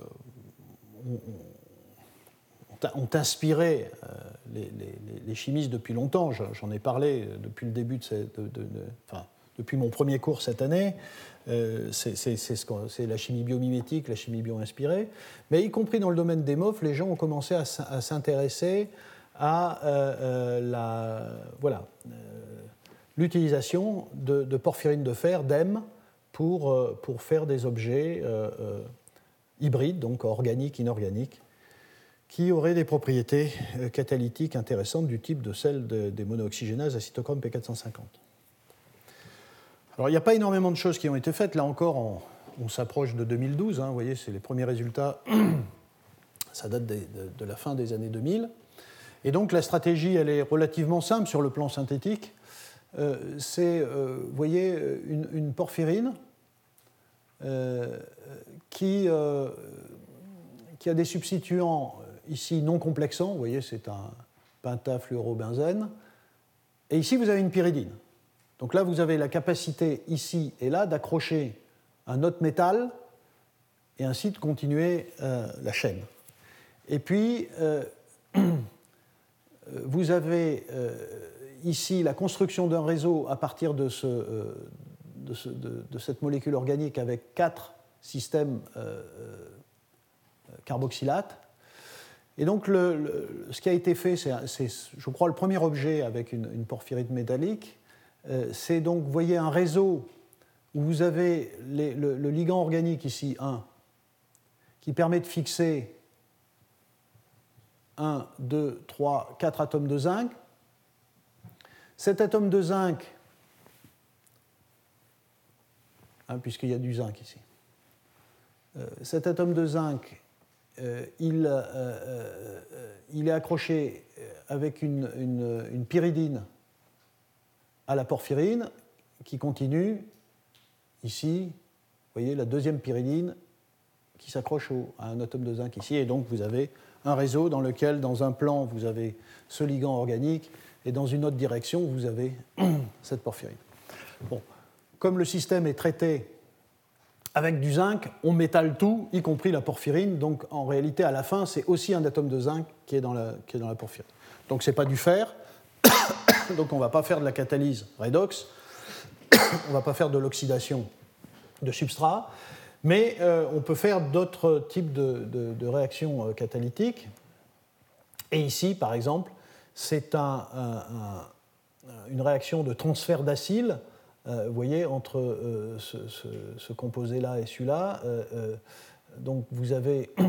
ont, inspiré euh, les, chimistes depuis longtemps. J'en ai parlé depuis le début de, enfin, depuis mon premier cours cette année. c'est la chimie biomimétique, la chimie bio-inspirée. Mais y compris dans le domaine des MOF, les gens ont commencé à, s'intéresser à la voilà l'utilisation de, porphyrine de fer, d'EM, pour, euh, pour faire des objets euh, euh, hybrides, donc organiques, inorganiques, qui auraient des propriétés catalytiques intéressantes du type de celles des monooxygénases à cytochrome P450. Alors il n'y a pas énormément de choses qui ont été faites. Là encore, on, s'approche de 2012. Hein. vous voyez, c'est les premiers résultats. [clears throat] Ça date de, la fin des années 2000. Et donc la stratégie, elle est relativement simple sur le plan synthétique. c'est, vous voyez, une porphyrine euh, qui, euh, qui a des substituants euh, ici non complexants. Vous voyez, c'est un pentafluorobenzène. Et ici, vous avez une pyridine. Donc là, vous avez la capacité ici et là d'accrocher un autre métal et ainsi de continuer la chaîne. Et puis, [clears throat] vous avez ici la construction d'un réseau à partir de ce, de, cette molécule organique avec quatre systèmes euh, euh, carboxylates. Et donc, ce qui a été fait, c'est, je crois, le premier objet avec une, une porphyrite métallique. Euh, c'est donc, vous voyez, un réseau où vous avez le, ligand organique ici, 1, qui permet de fixer 1, 2, 3, 4 atomes de zinc. Cet atome de zinc Hein, puisqu'il y a du zinc ici. Euh, cet atome de zinc, euh, il, est accroché avec une, pyridine à la porphyrine qui continue ici, vous voyez, la deuxième pyridine qui s'accroche à un atome de zinc ici, et donc vous avez un réseau dans lequel, dans un plan, vous avez ce ligand organique, et dans une autre direction, vous avez [clears throat] cette porphyrine. Bon, comme le système est traité avec du zinc, on métale tout, y compris la porphyrine. Donc en réalité, à la fin, c'est aussi un atome de zinc qui est dans la, qui est dans la porphyrine. Donc ce n'est pas du fer. Donc on ne va pas faire de la catalyse redox. [coughs] on ne va pas faire de l'oxydation de substrat. Mais euh, on peut faire d'autres types de, réactions euh, catalytiques. Et ici, par exemple, c'est un, une réaction de transfert d'acyle euh, vous voyez, entre ce, composé-là et celui-là, donc vous avez. [coughs]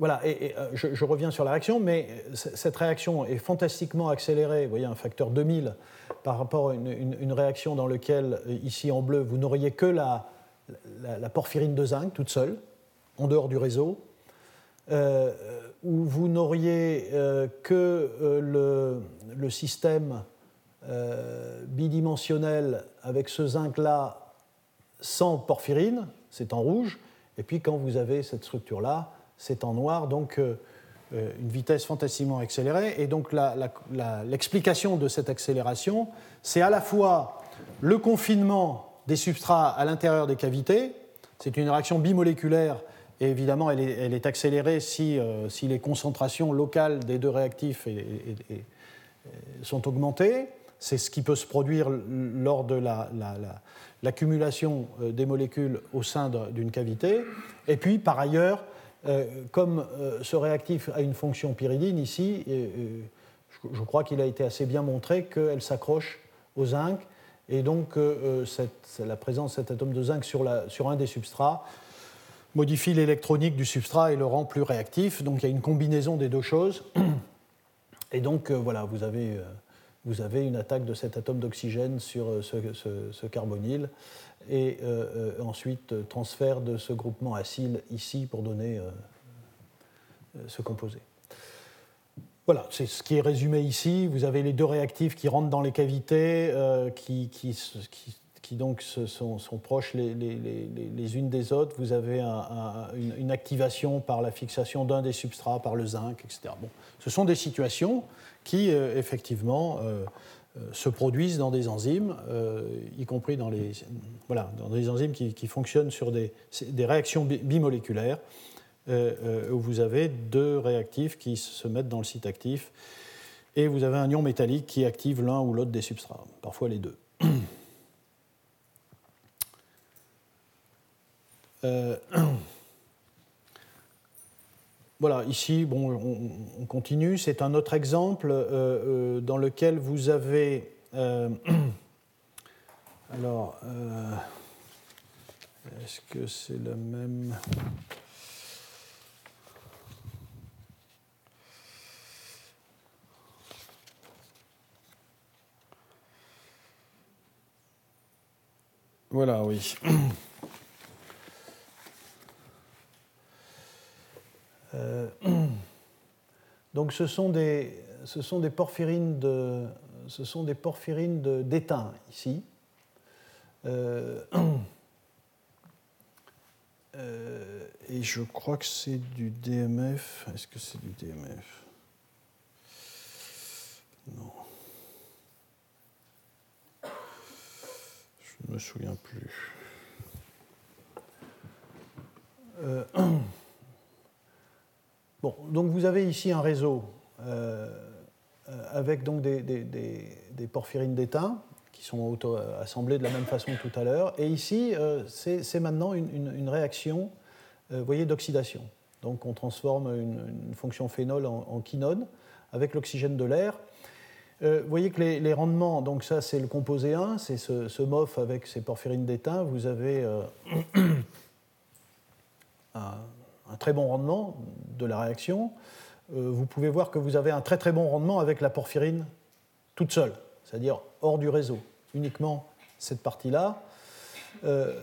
voilà, et, je, reviens sur la réaction, mais cette réaction est fantastiquement accélérée, vous voyez, un facteur 2000 par rapport à une, réaction dans laquelle, ici en bleu, vous n'auriez que la, porphyrine de zinc toute seule, en dehors du réseau, où vous n'auriez euh, que euh, le, système euh, bidimensionnel avec ce zinc-là sans porphyrine, c'est en rouge, et puis quand vous avez cette structure-là, c'est en noir, donc une vitesse fantastiquement accélérée. Et donc l'explication de cette accélération, c'est à la fois le confinement des substrats à l'intérieur des cavités, c'est une réaction bimoléculaire et évidemment, elle est, accélérée si, euh, si, les concentrations locales des deux réactifs sont augmentées. C'est ce qui peut se produire lors de l'accumulation euh, des molécules au sein d'une cavité. Et puis, par ailleurs, euh, comme ce réactif a une fonction pyridine ici, je crois qu'il a été assez bien montré qu'elle s'accroche au zinc. Et donc, la présence de cet atome de zinc sur, sur un des substrats modifie l'électronique du substrat et le rend plus réactif. Donc il y a une combinaison des deux choses. Et donc euh, voilà, vous avez, euh, vous avez, une attaque de cet atome d'oxygène sur euh, ce, carbonyle et ensuite transfert de ce groupement acyle ici pour donner ce composé. voilà, c'est ce qui est résumé ici. Vous avez les deux réactifs qui rentrent dans les cavités, qui, donc sont, proches les, unes des autres. Vous avez une, activation par la fixation d'un des substrats par le zinc, etc. Bon, ce sont des situations qui, euh, effectivement, euh, euh, se produisent dans des enzymes, y compris dans, les, voilà, dans des enzymes qui, fonctionnent sur des, des réactions bimoléculaires, où vous avez deux réactifs qui se mettent dans le site actif, et vous avez un ion métallique qui active l'un ou l'autre des substrats, parfois les deux. [clears throat] [clears throat] Euh, voilà, ici, bon, on, continue. C'est un autre exemple euh, euh, dans lequel vous avez. [clears throat] alors, est-ce que c'est la même? Voilà, oui. [clears throat] Euh, [clears throat] donc ce sont des, ce sont des porphyrines de, ce sont des porphyrines d'étain ici. Euh, [clears throat] euh, et je crois que c'est du DMF. Est-ce que c'est du DMF Non. Je ne me souviens plus. [clears throat] Euh, Bon, donc vous avez ici un réseau euh, avec donc des, porphyrines d'étain qui sont auto-assemblées de la même façon que tout à l'heure. Et ici, euh, c'est maintenant une, réaction euh, d'oxydation. Donc on transforme une, fonction phénol en, quinone avec l'oxygène de l'air. vous voyez que les, rendements, donc ça c'est le composé 1, c'est ce, ce, MOF avec ces porphyrines d'étain. Vous avez [clears throat] un, un très bon rendement de la réaction, euh, vous pouvez voir que vous avez un très très bon rendement avec la porphyrine toute seule, c'est-à-dire hors du réseau, uniquement cette partie-là. Euh,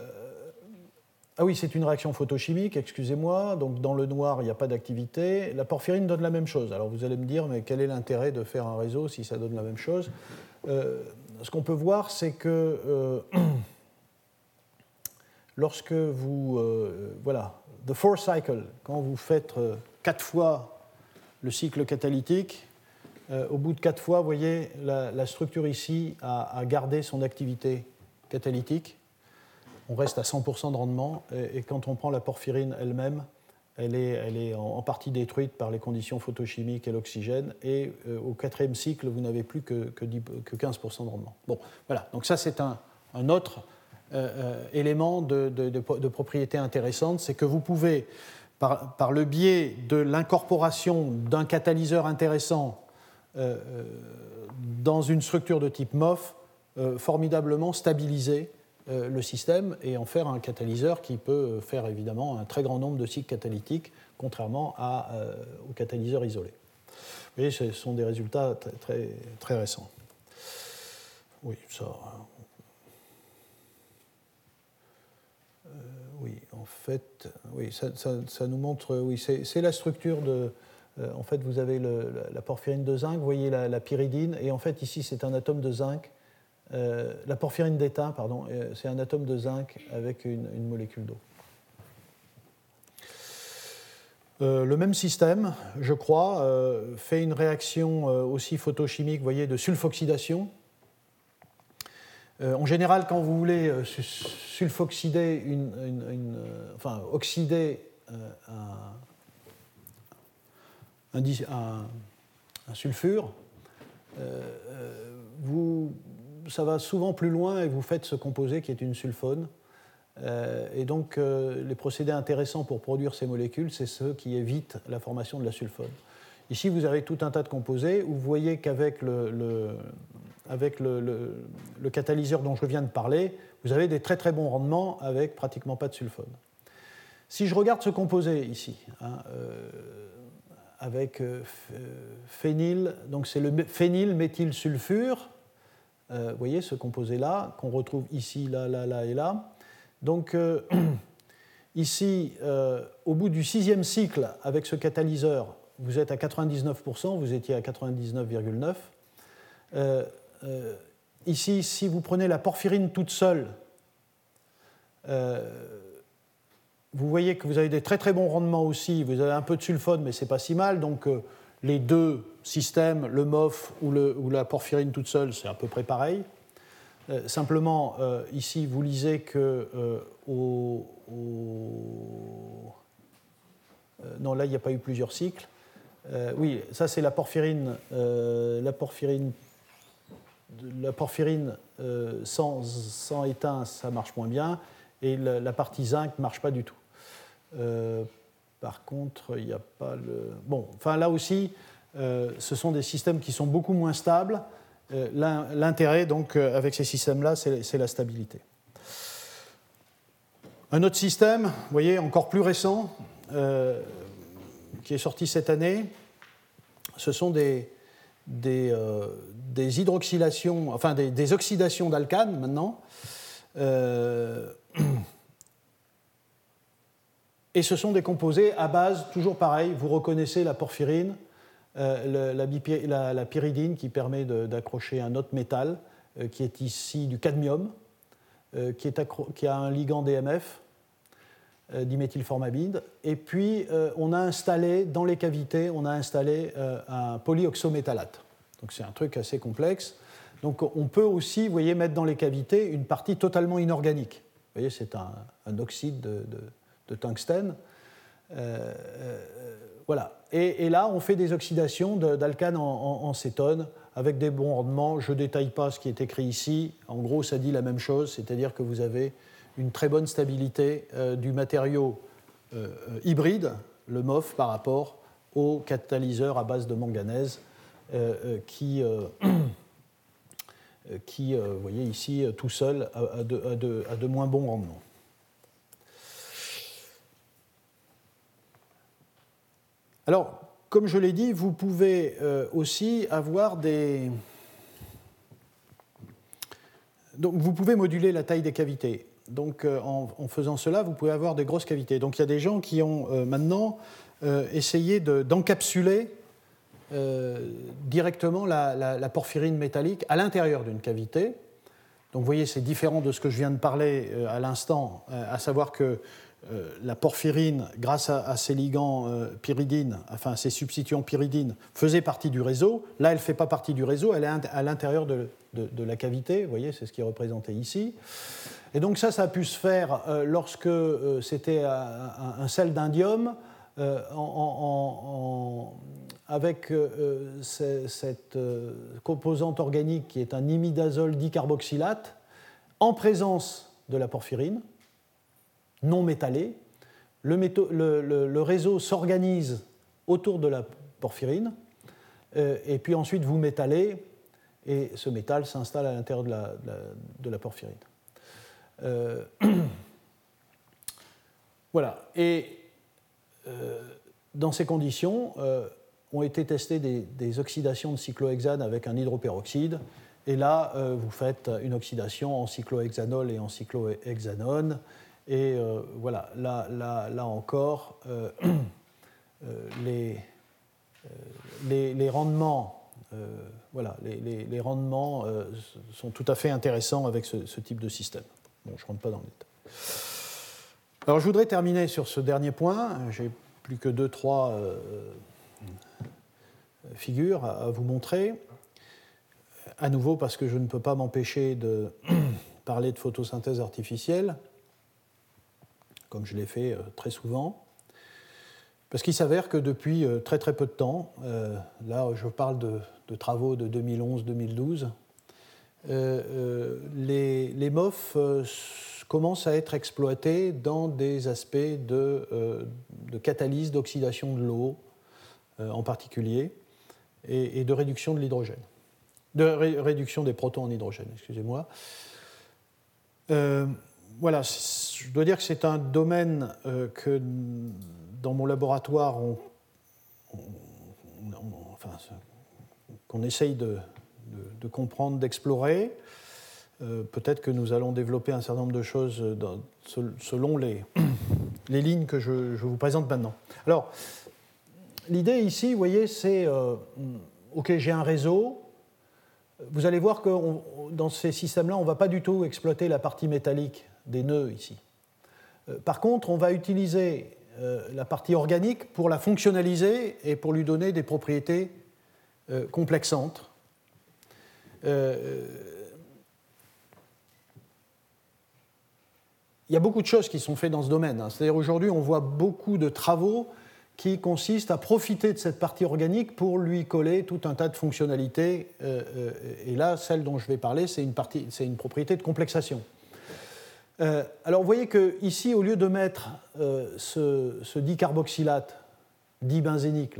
ah oui, c'est une réaction photochimique, excusez-moi, donc dans le noir, il n'y a pas d'activité. La porphyrine donne la même chose. Alors vous allez me dire, mais quel est l'intérêt de faire un réseau si ça donne la même chose? Euh, Ce qu'on peut voir, c'est que [clears throat] lorsque vous... voilà, the four cycle, quand vous faites euh, quatre fois le cycle catalytique, euh, au bout de quatre fois, vous voyez, la, structure ici a, gardé son activité catalytique. On reste à 100% de rendement. Et, quand on prend la porphyrine elle-même, elle est, elle est en, partie détruite par les conditions photochimiques et l'oxygène. Et euh, au quatrième cycle, vous n'avez plus que, que, 15% de rendement. Bon, voilà. Donc ça, c'est un, autre élément de, propriété intéressante, c'est que vous pouvez, par, le biais de l'incorporation d'un catalyseur intéressant euh, dans une structure de type MOF, formidablement stabiliser le système et en faire un catalyseur qui peut faire évidemment un très grand nombre de cycles catalytiques, contrairement à, aux catalyseurs isolés. Vous voyez, ce sont des résultats très, très récents. Oui, ça, oui, en fait, oui, ça, nous montre, oui, c'est la structure de. Euh, en fait, vous avez la, porphyrine de zinc, vous voyez la, pyridine, et en fait, ici, c'est un atome de zinc. Euh, la porphyrine d'étain, pardon, euh, c'est un atome de zinc avec une, molécule d'eau. le même système, je crois, fait une réaction aussi photochimique, vous voyez, de sulfoxydation euh, en général, quand vous voulez euh, sulfoxyder, euh, enfin oxyder un, sulfure, ça va souvent plus loin et vous faites ce composé qui est une sulfone. et donc, les procédés intéressants pour produire ces molécules, c'est ceux qui évitent la formation de la sulfone. Ici, vous avez tout un tas de composés où vous voyez qu'avec le, avec le, catalyseur dont je viens de parler, vous avez des très très bons rendements avec pratiquement pas de sulfone. Si je regarde ce composé ici, hein, euh, avec euh, phényl, donc c'est le phénylméthylsulfure, euh, vous voyez ce composé-là, qu'on retrouve ici, là, là, là et là. Donc [clears throat] ici, au bout du sixième cycle, avec ce catalyseur, vous êtes à 99%, vous étiez à 99,9%. Euh, euh, ici, si vous prenez la porphyrine toute seule, vous voyez que vous avez des très très bons rendements aussi. Vous avez un peu de sulfone, mais ce n'est pas si mal. Donc les deux systèmes, le MOF ou, la porphyrine toute seule, c'est à peu près pareil. simplement, ici, vous lisez que au, non, là, il n'y a pas eu plusieurs cycles. Euh, oui, ça c'est la porphyrine, euh, la porphyrine, la porphyrine euh, sans, sans, étain, ça marche moins bien, et la, partie zinc ne marche pas du tout. par contre, il n'y a pas le. Bon, enfin là aussi, ce sont des systèmes qui sont beaucoup moins stables. L'intérêt, donc, avec ces systèmes-là, c'est la stabilité. Un autre système, vous voyez, encore plus récent, qui est sorti cette année, ce sont des, des, euh, hydroxylations, enfin des, oxydations d'alcanes maintenant. Euh, et ce sont des composés à base, toujours pareil, vous reconnaissez la porphyrine, euh, la, pyridine qui permet d'accrocher un autre métal, qui est ici du cadmium, qui, est qui, a un ligand DMF, diméthylformamide. Et puis, euh, on a installé, dans les cavités, on a installé euh, un polyoxométallate. Donc, c'est un truc assez complexe. Donc, on peut aussi, vous voyez, mettre dans les cavités une partie totalement inorganique. Vous voyez, c'est un, oxyde de, tungstène. voilà. Et, là, on fait des oxydations d'alcane en, cétone avec des bons rendements. Je ne détaille pas ce qui est écrit ici. En gros, ça dit la même chose, c'est-à-dire que vous avez une très bonne stabilité euh, du matériau euh, euh, hybride, le MOF, par rapport au catalyseur à base de manganèse qui, [clears throat] qui vous voyez ici, tout seul, a, de, moins bons rendements. Alors, comme je l'ai dit, vous pouvez aussi avoir des... Donc, vous pouvez moduler la taille des cavités donc euh, en, faisant cela, vous pouvez avoir des grosses cavités. Donc il y a des gens qui ont euh, maintenant euh, essayé d'encapsuler directement la, porphyrine métallique à l'intérieur d'une cavité. Donc vous voyez, c'est différent de ce que je viens de parler à l'instant, à savoir que la porphyrine, grâce à, ses ligands pyridines, enfin ses substituants pyridines, faisait partie du réseau. Là, elle ne fait pas partie du réseau, elle est à l'intérieur de, de, la cavité. Vous voyez, c'est ce qui est représenté ici. Et donc ça, ça a pu se faire euh, lorsque euh, c'était un, sel d'indium euh, avec cette composante organique qui est un imidazole dicarboxylate en présence de la porphyrine, non métallée. Le, réseau s'organise autour de la porphyrine, et puis ensuite vous métallez, et ce métal s'installe à l'intérieur de la porphyrine. Euh, [clears throat] voilà. Et euh, dans ces conditions, euh, ont été testées des, oxydations de cyclohexane avec un hydroperoxyde. Et là, vous faites une oxydation en cyclohexanol et en cyclohexanone. Et voilà, là, là, là encore, [clears throat] les, les, rendements, voilà, les, rendements sont tout à fait intéressants avec ce type de système je ne rentre pas dans le détail. Alors, je voudrais terminer sur ce dernier point. J'ai plus que deux, trois euh, figures à, vous montrer. À nouveau, parce que je ne peux pas m'empêcher de [clears throat] parler de photosynthèse artificielle, comme je l'ai fait euh, très souvent. Parce qu'il s'avère que depuis euh, très très peu de temps, là je parle de, de travaux de 2011-2012, euh, euh, les, les, MOF euh, commencent à être exploités dans des aspects de, catalyse, d'oxydation de l'eau en particulier, et, de réduction de l'hydrogène, de réduction des protons en hydrogène, excusez-moi. voilà, je dois dire que c'est un domaine que dans mon laboratoire, on, qu'on essaye de, de, comprendre, d'explorer. Euh, peut-être que nous allons développer un certain nombre de choses selon les, [clears throat] les lignes que je, vous présente maintenant. Alors, l'idée ici, vous voyez, c'est, OK, j'ai un réseau. Vous allez voir que dans ces systèmes-là, on ne va pas du tout exploiter la partie métallique des nœuds ici. par contre, on va utiliser la partie organique pour la fonctionnaliser et pour lui donner des propriétés complexantes. Il y a beaucoup de choses qui sont faites dans ce domaine. Hein. C'est-à-dire aujourd'hui, on voit beaucoup de travaux qui consistent à profiter de cette partie organique pour lui coller tout un tas de fonctionnalités. Euh, euh, et là, celle dont je vais parler, c'est une, partie, c'est une propriété de complexation. Euh, alors vous voyez que ici, au lieu de mettre ce, ce, dicarboxylate, dibenzénique,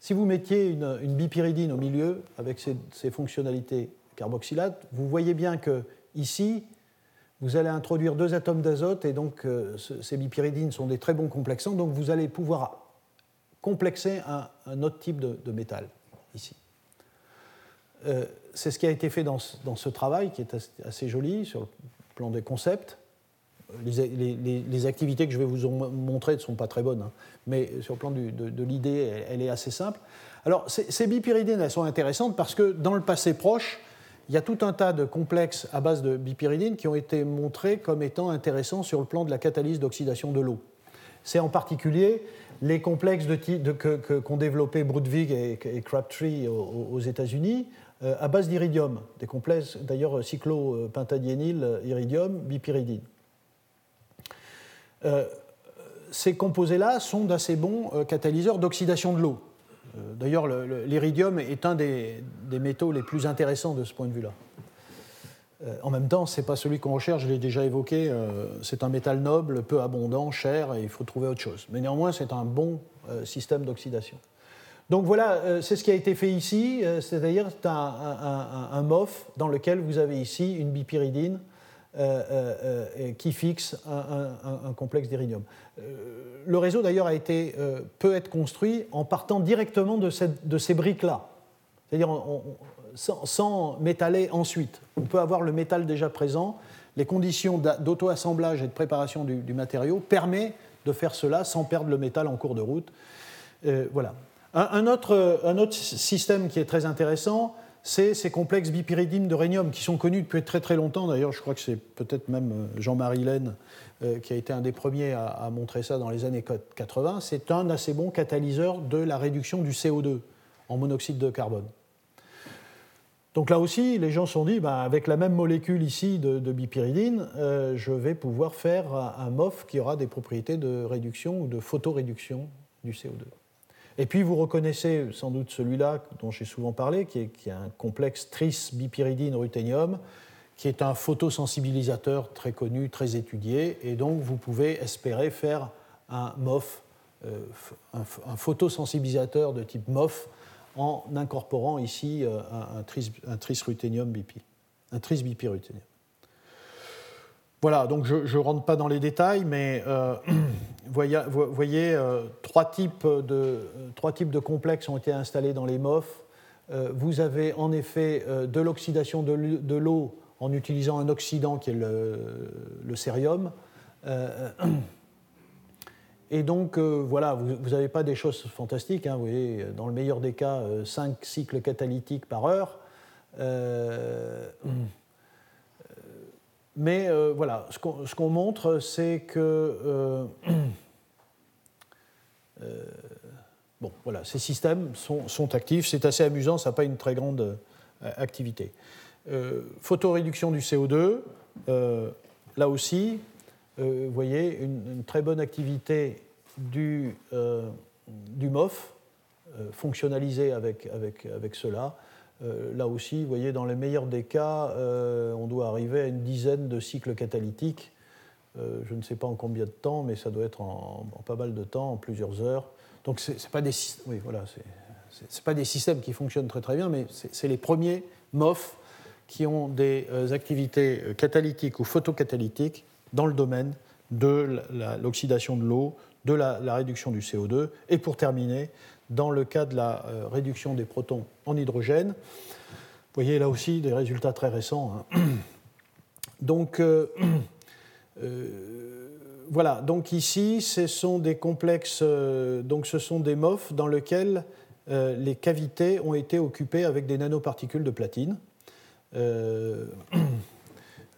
si vous mettiez une, bipyridine au milieu avec ses, ses fonctionnalités carboxylates, vous voyez bien que ici, vous allez introduire deux atomes d'azote et donc euh, ces bipyridines sont des très bons complexants, donc vous allez pouvoir complexer un, autre type de, métal ici. Euh, c'est ce qui a été fait dans ce, travail qui est assez, joli sur le plan des concepts. Les, activités que je vais vous montrer ne sont pas très bonnes, hein, mais sur le plan de, l'idée, elle, est assez simple. Alors, ces, bipyridines, elles sont intéressantes parce que dans le passé proche, il y a tout un tas de complexes à base de bipyridine qui ont été montrés comme étant intéressants sur le plan de la catalyse d'oxydation de l'eau. C'est en particulier les complexes qu'ont développés Brudvig et, Crabtree aux, États-Unis euh, à base d'iridium, des complexes d'ailleurs cyclopentadiényl, iridium, bipyridine. Euh, ces composés-là sont d'assez bons euh, catalyseurs d'oxydation de l'eau. Euh, d'ailleurs, l'iridium est un des, métaux les plus intéressants de ce point de vue-là. En même temps, ce n'est pas celui qu'on recherche, je l'ai déjà évoqué, c'est un métal noble, peu abondant, cher, et il faut trouver autre chose. Mais néanmoins, c'est un bon système d'oxydation. Donc voilà, c'est ce qui a été fait ici, c'est-à-dire un, un, MOF dans lequel vous avez ici une bipyridine qui fixe un, complexe d'iridium. le réseau d'ailleurs a été peut être construit en partant directement de, ces briques-là, c'est-à-dire sans, métaller ensuite. On peut avoir le métal déjà présent. Les conditions d'auto-assemblage et de préparation du, matériau permettent de faire cela sans perdre le métal en cours de route. voilà. Un, autre, système qui est très intéressant, c'est ces complexes bipyridines de rhénium qui sont connus depuis très très longtemps. D'ailleurs, je crois que c'est peut-être même euh, Jean-Marie Laine euh, qui a été un des premiers à, montrer ça dans les années 80. C'est un assez bon catalyseur de la réduction du CO2 en monoxyde de carbone. Donc là aussi, les gens se sont dit, bah, avec la même molécule ici de, bipyridine, euh, je vais pouvoir faire un MOF qui aura des propriétés de réduction ou de photoréduction du CO2. Et puis vous reconnaissez sans doute celui-là dont j'ai souvent parlé, qui est, un complexe tris-bipyridine-ruthénium, qui est un photosensibilisateur très connu, très étudié, et donc vous pouvez espérer faire un MOF, euh, un, photosensibilisateur de type MOF, en incorporant ici euh, un, tris-ruthénium BP, un tris-bipyruthénium. Voilà, donc je ne rentre pas dans les détails, mais euh, [clears throat] voyez, euh, trois, types de, trois types de complexes ont été installés dans les MOF. Euh, vous avez en effet de l'oxydation de l'eau en utilisant un oxydant qui est le, le cérium. [clears throat] et donc, voilà, vous n'avez pas des choses fantastiques. Hein, vous voyez, dans le meilleur des cas, 5 cycles catalytiques par heure. [clears throat] Mais euh, voilà, ce qu'on montre, c'est que euh, [clears throat] euh, bon, voilà, ces systèmes sont, actifs. C'est assez amusant, ça n'a pas une très grande activité. photoréduction du CO2, là aussi, vous voyez une, très bonne activité du, MOF, fonctionnalisé avec, avec, avec cela. Euh, là aussi, vous voyez, dans les meilleurs des cas, euh, on doit arriver à une dizaine de cycles catalytiques. Euh, je ne sais pas en combien de temps, mais ça doit être en, pas mal de temps, en plusieurs heures. Donc, ce pas, des, oui, voilà, pas des systèmes qui fonctionnent très très bien, mais c'est les premiers MOF qui ont des activités catalytiques ou photocatalytiques dans le domaine de l'oxydation de l'eau, de la, réduction du CO2, et pour terminer, dans le cas de la euh, réduction des protons en hydrogène. Vous voyez là aussi des résultats très récents. Hein. [clears throat] Donc, euh, [clears throat] euh, voilà, donc ici, ce sont des complexes, donc ce sont des MOF dans lesquels les cavités ont été occupées avec des nanoparticules de platine. [clears throat]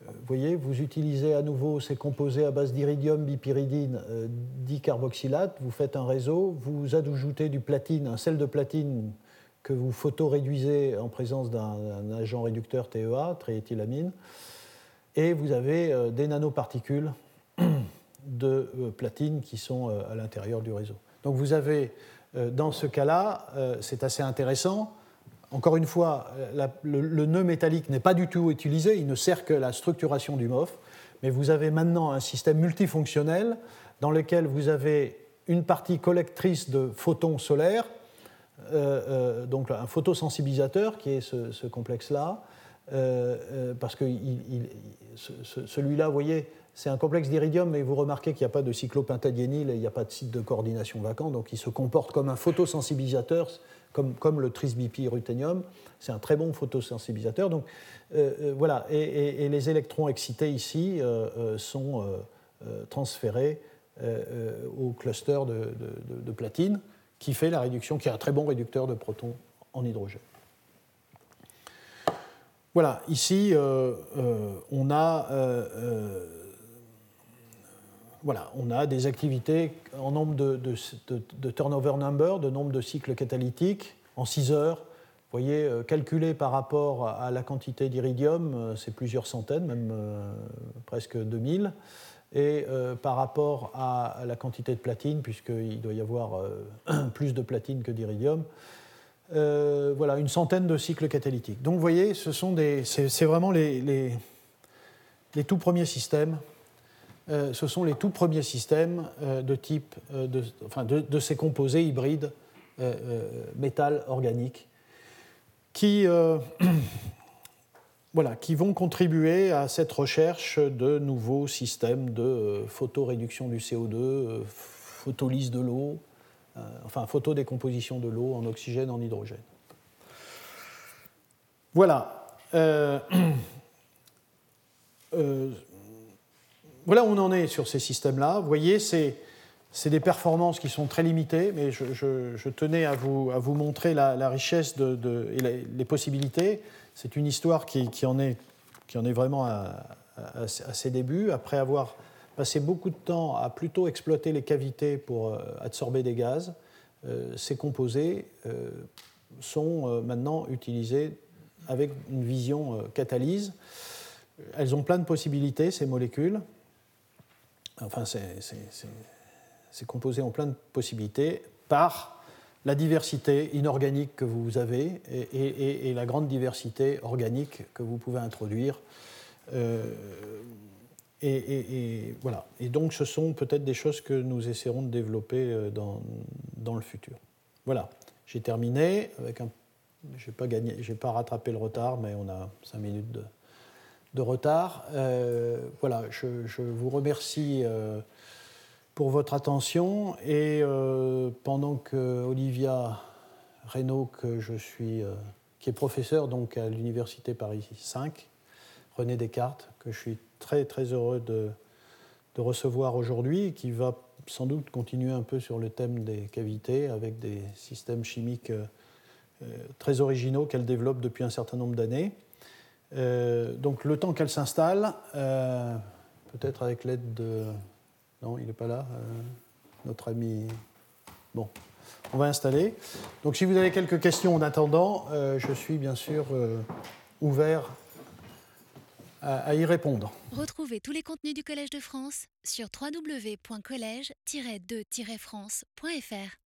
vous voyez, vous utilisez à nouveau ces composés à base d'iridium, bipyridine, dicarboxylate, vous faites un réseau, vous ajoutez du platine, un sel de platine que vous photoréduisez en présence d'un agent réducteur TEA, triéthylamine, et vous avez euh, des nanoparticules [clears throat] de euh, platine qui sont euh, à l'intérieur du réseau. Donc vous avez, dans ce cas-là, c'est assez intéressant. Encore une fois, le, nœud métallique n'est pas du tout utilisé, il ne sert que la structuration du MOF, mais vous avez maintenant un système multifonctionnel dans lequel vous avez une partie collectrice de photons solaires euh, euh, donc un photosensibilisateur qui est ce, complexe-là, euh, parce que celui-là, vous voyez, c'est un complexe d'iridium, mais vous remarquez qu'il n'y a pas de cyclopentadiényle et il n'y a pas de site de coordination vacant, donc il se comporte comme un photosensibilisateur, comme, comme le trisbipyruthénium. C'est un très bon photosensibilisateur. Donc voilà, et, les électrons excités ici sont transférés au cluster de platine qui fait la réduction, qui est un très bon réducteur de protons en hydrogène. Voilà, ici, euh, euh, on, a, euh, voilà, on a des activités en nombre de, turnover number, de nombre de cycles catalytiques, en 6 heures. Vous voyez, calculé par rapport à la quantité d'iridium, c'est plusieurs centaines, même presque 2000 et euh, par rapport à la quantité de platine, puisqu'il doit y avoir euh, [clears throat] plus de platine que d'iridium, euh, voilà, une centaine de cycles catalytiques. Donc vous voyez, ce sont des, c'est, vraiment les, les, les, tout premiers systèmes. Ce sont les tout premiers systèmes de type, de, de, de, ces composés hybrides métal organique [clears throat] qui vont contribuer à cette recherche de nouveaux systèmes de euh, photoréduction du CO2, euh, photolyse de l'eau, euh, enfin photodécomposition de l'eau en oxygène, en hydrogène. Voilà. [clears throat] voilà où on en est sur ces systèmes-là. Vous voyez, c'est, des performances qui sont très limitées, mais je, tenais à vous, à vous montrer la, richesse de, et les possibilités. C'est une histoire qui, en est, qui, en est, vraiment à, ses débuts, après avoir passé beaucoup de temps à plutôt exploiter les cavités pour euh, absorber des gaz. Euh, ces composés euh, sont maintenant utilisés avec une vision catalyse. Elles ont plein de possibilités, ces molécules. Enfin, ces composés ont plein de possibilités par la diversité inorganique que vous avez et, la grande diversité organique que vous pouvez introduire. Euh, et, voilà. Et donc, ce sont peut-être des choses que nous essaierons de développer euh, dans, dans le futur. Voilà. J'ai terminé avec un. Je n'ai pas j'ai pas rattrapé le retard, mais on a cinq minutes de, de retard. Euh, voilà. Je, vous remercie pour votre attention et euh, pendant que Olivia Reynaud, euh, qui est professeur donc à l'université Paris 5, René Descartes, que je suis très très heureux de, recevoir aujourd'hui, qui va sans doute continuer un peu sur le thème des cavités avec des systèmes chimiques euh, très originaux qu'elle développe depuis un certain nombre d'années. Donc le temps qu'elle s'installe, peut-être avec l'aide de non, il n'est pas là. Euh, notre ami. Bon, on va installer. Donc, si vous avez quelques questions en attendant, euh, je suis bien sûr euh, ouvert à, y répondre. Retrouvez tous les contenus du Collège de France sur www.colège-2-france.fr.